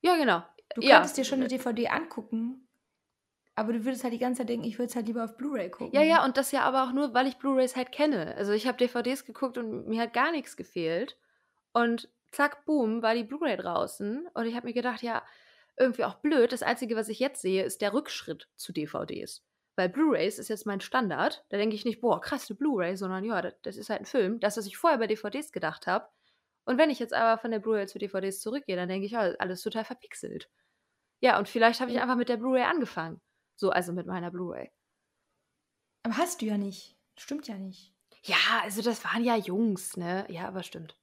Ja, genau. Du ja. könntest dir schon eine DVD angucken, aber du würdest halt die ganze Zeit denken, ich würde es halt lieber auf Blu-ray gucken. Ja, ja, und das ja aber auch nur, weil ich Blu-rays halt kenne. Also ich habe DVDs geguckt und mir hat gar nichts gefehlt. Und zack, boom, war die Blu-ray draußen. Und ich habe mir gedacht, ja, irgendwie auch blöd. Das Einzige, was ich jetzt sehe, ist der Rückschritt zu DVDs. Weil Blu-rays ist jetzt mein Standard. Da denke ich nicht, boah, krass, eine Blu-ray, sondern ja, das, das, ist halt ein Film. Das, was ich vorher bei DVDs gedacht habe. Und wenn ich jetzt aber von der Blu-ray zu DVDs zurückgehe, dann denke ich, ja, alles total verpixelt. Ja, und vielleicht habe ich einfach mit der Blu-ray angefangen. So, also mit meiner Blu-ray. Aber hast du ja nicht. Stimmt ja nicht. Ja, also das waren ja Jungs, ne? Ja, aber stimmt.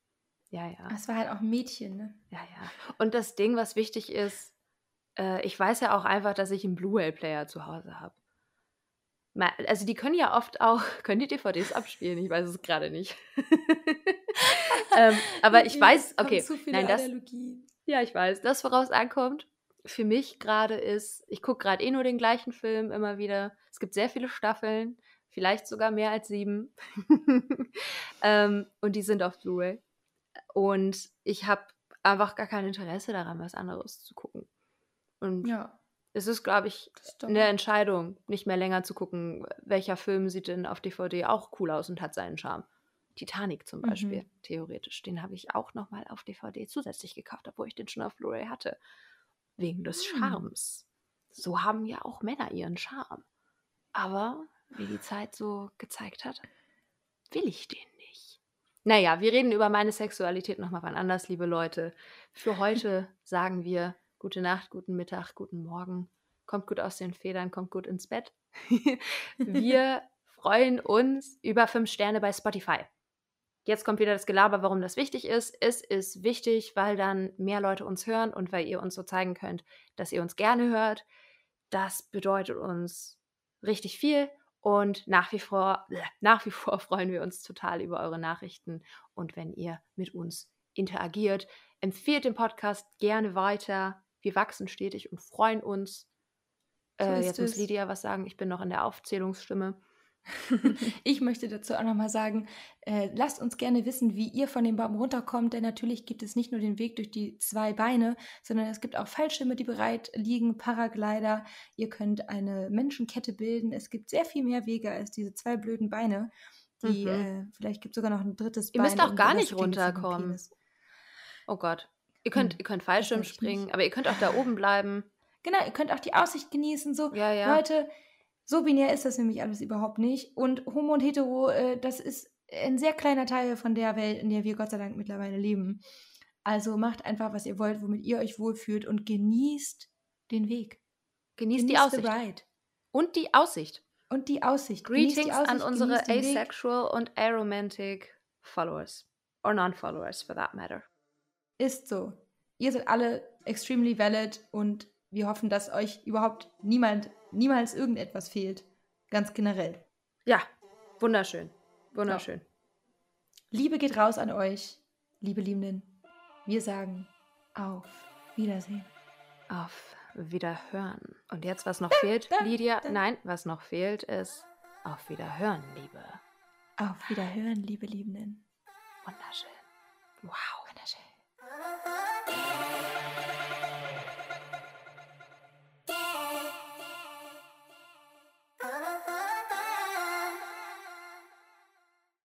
Ja, ja. Es war halt auch ein Mädchen, ne? Ja, ja. Und das Ding, was wichtig ist, äh, ich weiß ja auch einfach, dass ich einen Blu-ray-Player zu Hause habe also die können ja oft auch, können die DVDs abspielen, ich weiß es gerade nicht. ähm, aber ich weiß, okay, nein, das, ja, ich weiß, das, woraus ankommt, für mich gerade ist, ich gucke gerade eh nur den gleichen Film immer wieder. Es gibt sehr viele Staffeln, vielleicht sogar mehr als sieben. ähm, und die sind auf Blu-ray. Und ich habe einfach gar kein Interesse daran, was anderes zu gucken. Und ja es ist, glaube ich, eine Entscheidung, nicht mehr länger zu gucken, welcher Film sieht denn auf DVD auch cool aus und hat seinen Charme. Titanic zum Beispiel, mhm. theoretisch. Den habe ich auch nochmal auf DVD zusätzlich gekauft, obwohl ich den schon auf Blu-ray hatte. Wegen des mhm. Charmes. so haben ja auch Männer ihren Charme. Aber wie die Zeit so gezeigt hat, will ich den nicht. Naja, wir reden über meine Sexualität nochmal wann anders, liebe Leute. Für heute sagen wir gute Nacht, guten Mittag, guten Morgen. Kommt gut aus den Federn, kommt gut ins Bett. wir freuen uns über fünf Sterne bei Spotify. Jetzt kommt wieder das Gelaber, warum das wichtig ist. Es ist wichtig, weil dann mehr Leute uns hören und weil ihr uns so zeigen könnt, dass ihr uns gerne hört. Das bedeutet uns richtig viel und nach wie vor, nach wie vor freuen wir uns total über eure Nachrichten und wenn ihr mit uns interagiert. Empfehlt den Podcast gerne weiter. Wir wachsen stetig und freuen uns. So äh, jetzt muss Lydia was sagen. Ich bin noch in der Aufzählungsstimme. ich möchte dazu auch nochmal sagen, äh, lasst uns gerne wissen, wie ihr von dem Baum runterkommt, denn natürlich gibt es nicht nur den Weg durch die zwei Beine, sondern es gibt auch Fallschirme, die bereit liegen, Paraglider. Ihr könnt eine Menschenkette bilden. Es gibt sehr viel mehr Wege als diese zwei blöden Beine. Die, mhm. äh, vielleicht gibt es sogar noch ein drittes Bein. Ihr müsst auch gar nicht runterkommen. Oh Gott. Ihr könnt, hm. ihr könnt Fallschirm springen, aber ihr könnt auch da oben bleiben. Genau, ihr könnt auch die Aussicht genießen. So, ja, ja. Leute, so binär ist das nämlich alles überhaupt nicht. Und Homo und Hetero, äh, das ist ein sehr kleiner Teil von der Welt, in der wir Gott sei Dank mittlerweile leben. Also macht einfach, was ihr wollt, womit ihr euch wohlfühlt und genießt den Weg. Genießt, genießt die Aussicht. Und die Aussicht. Und die Aussicht. Greetings die Aussicht, an unsere asexual und aromantic Followers. Or non-Followers, for that matter. Ist so. Ihr seid alle extremely valid und wir hoffen, dass euch überhaupt niemand niemals irgendetwas fehlt. Ganz generell. Ja, wunderschön. Wunderschön. So. Liebe geht raus an euch, liebe Liebenden. Wir sagen auf Wiedersehen. Auf Wiederhören. Und jetzt, was noch fehlt, Lydia? Nein, was noch fehlt, ist auf Wiederhören, Liebe. Auf Wiederhören, liebe Liebenden. Wunderschön. Wow.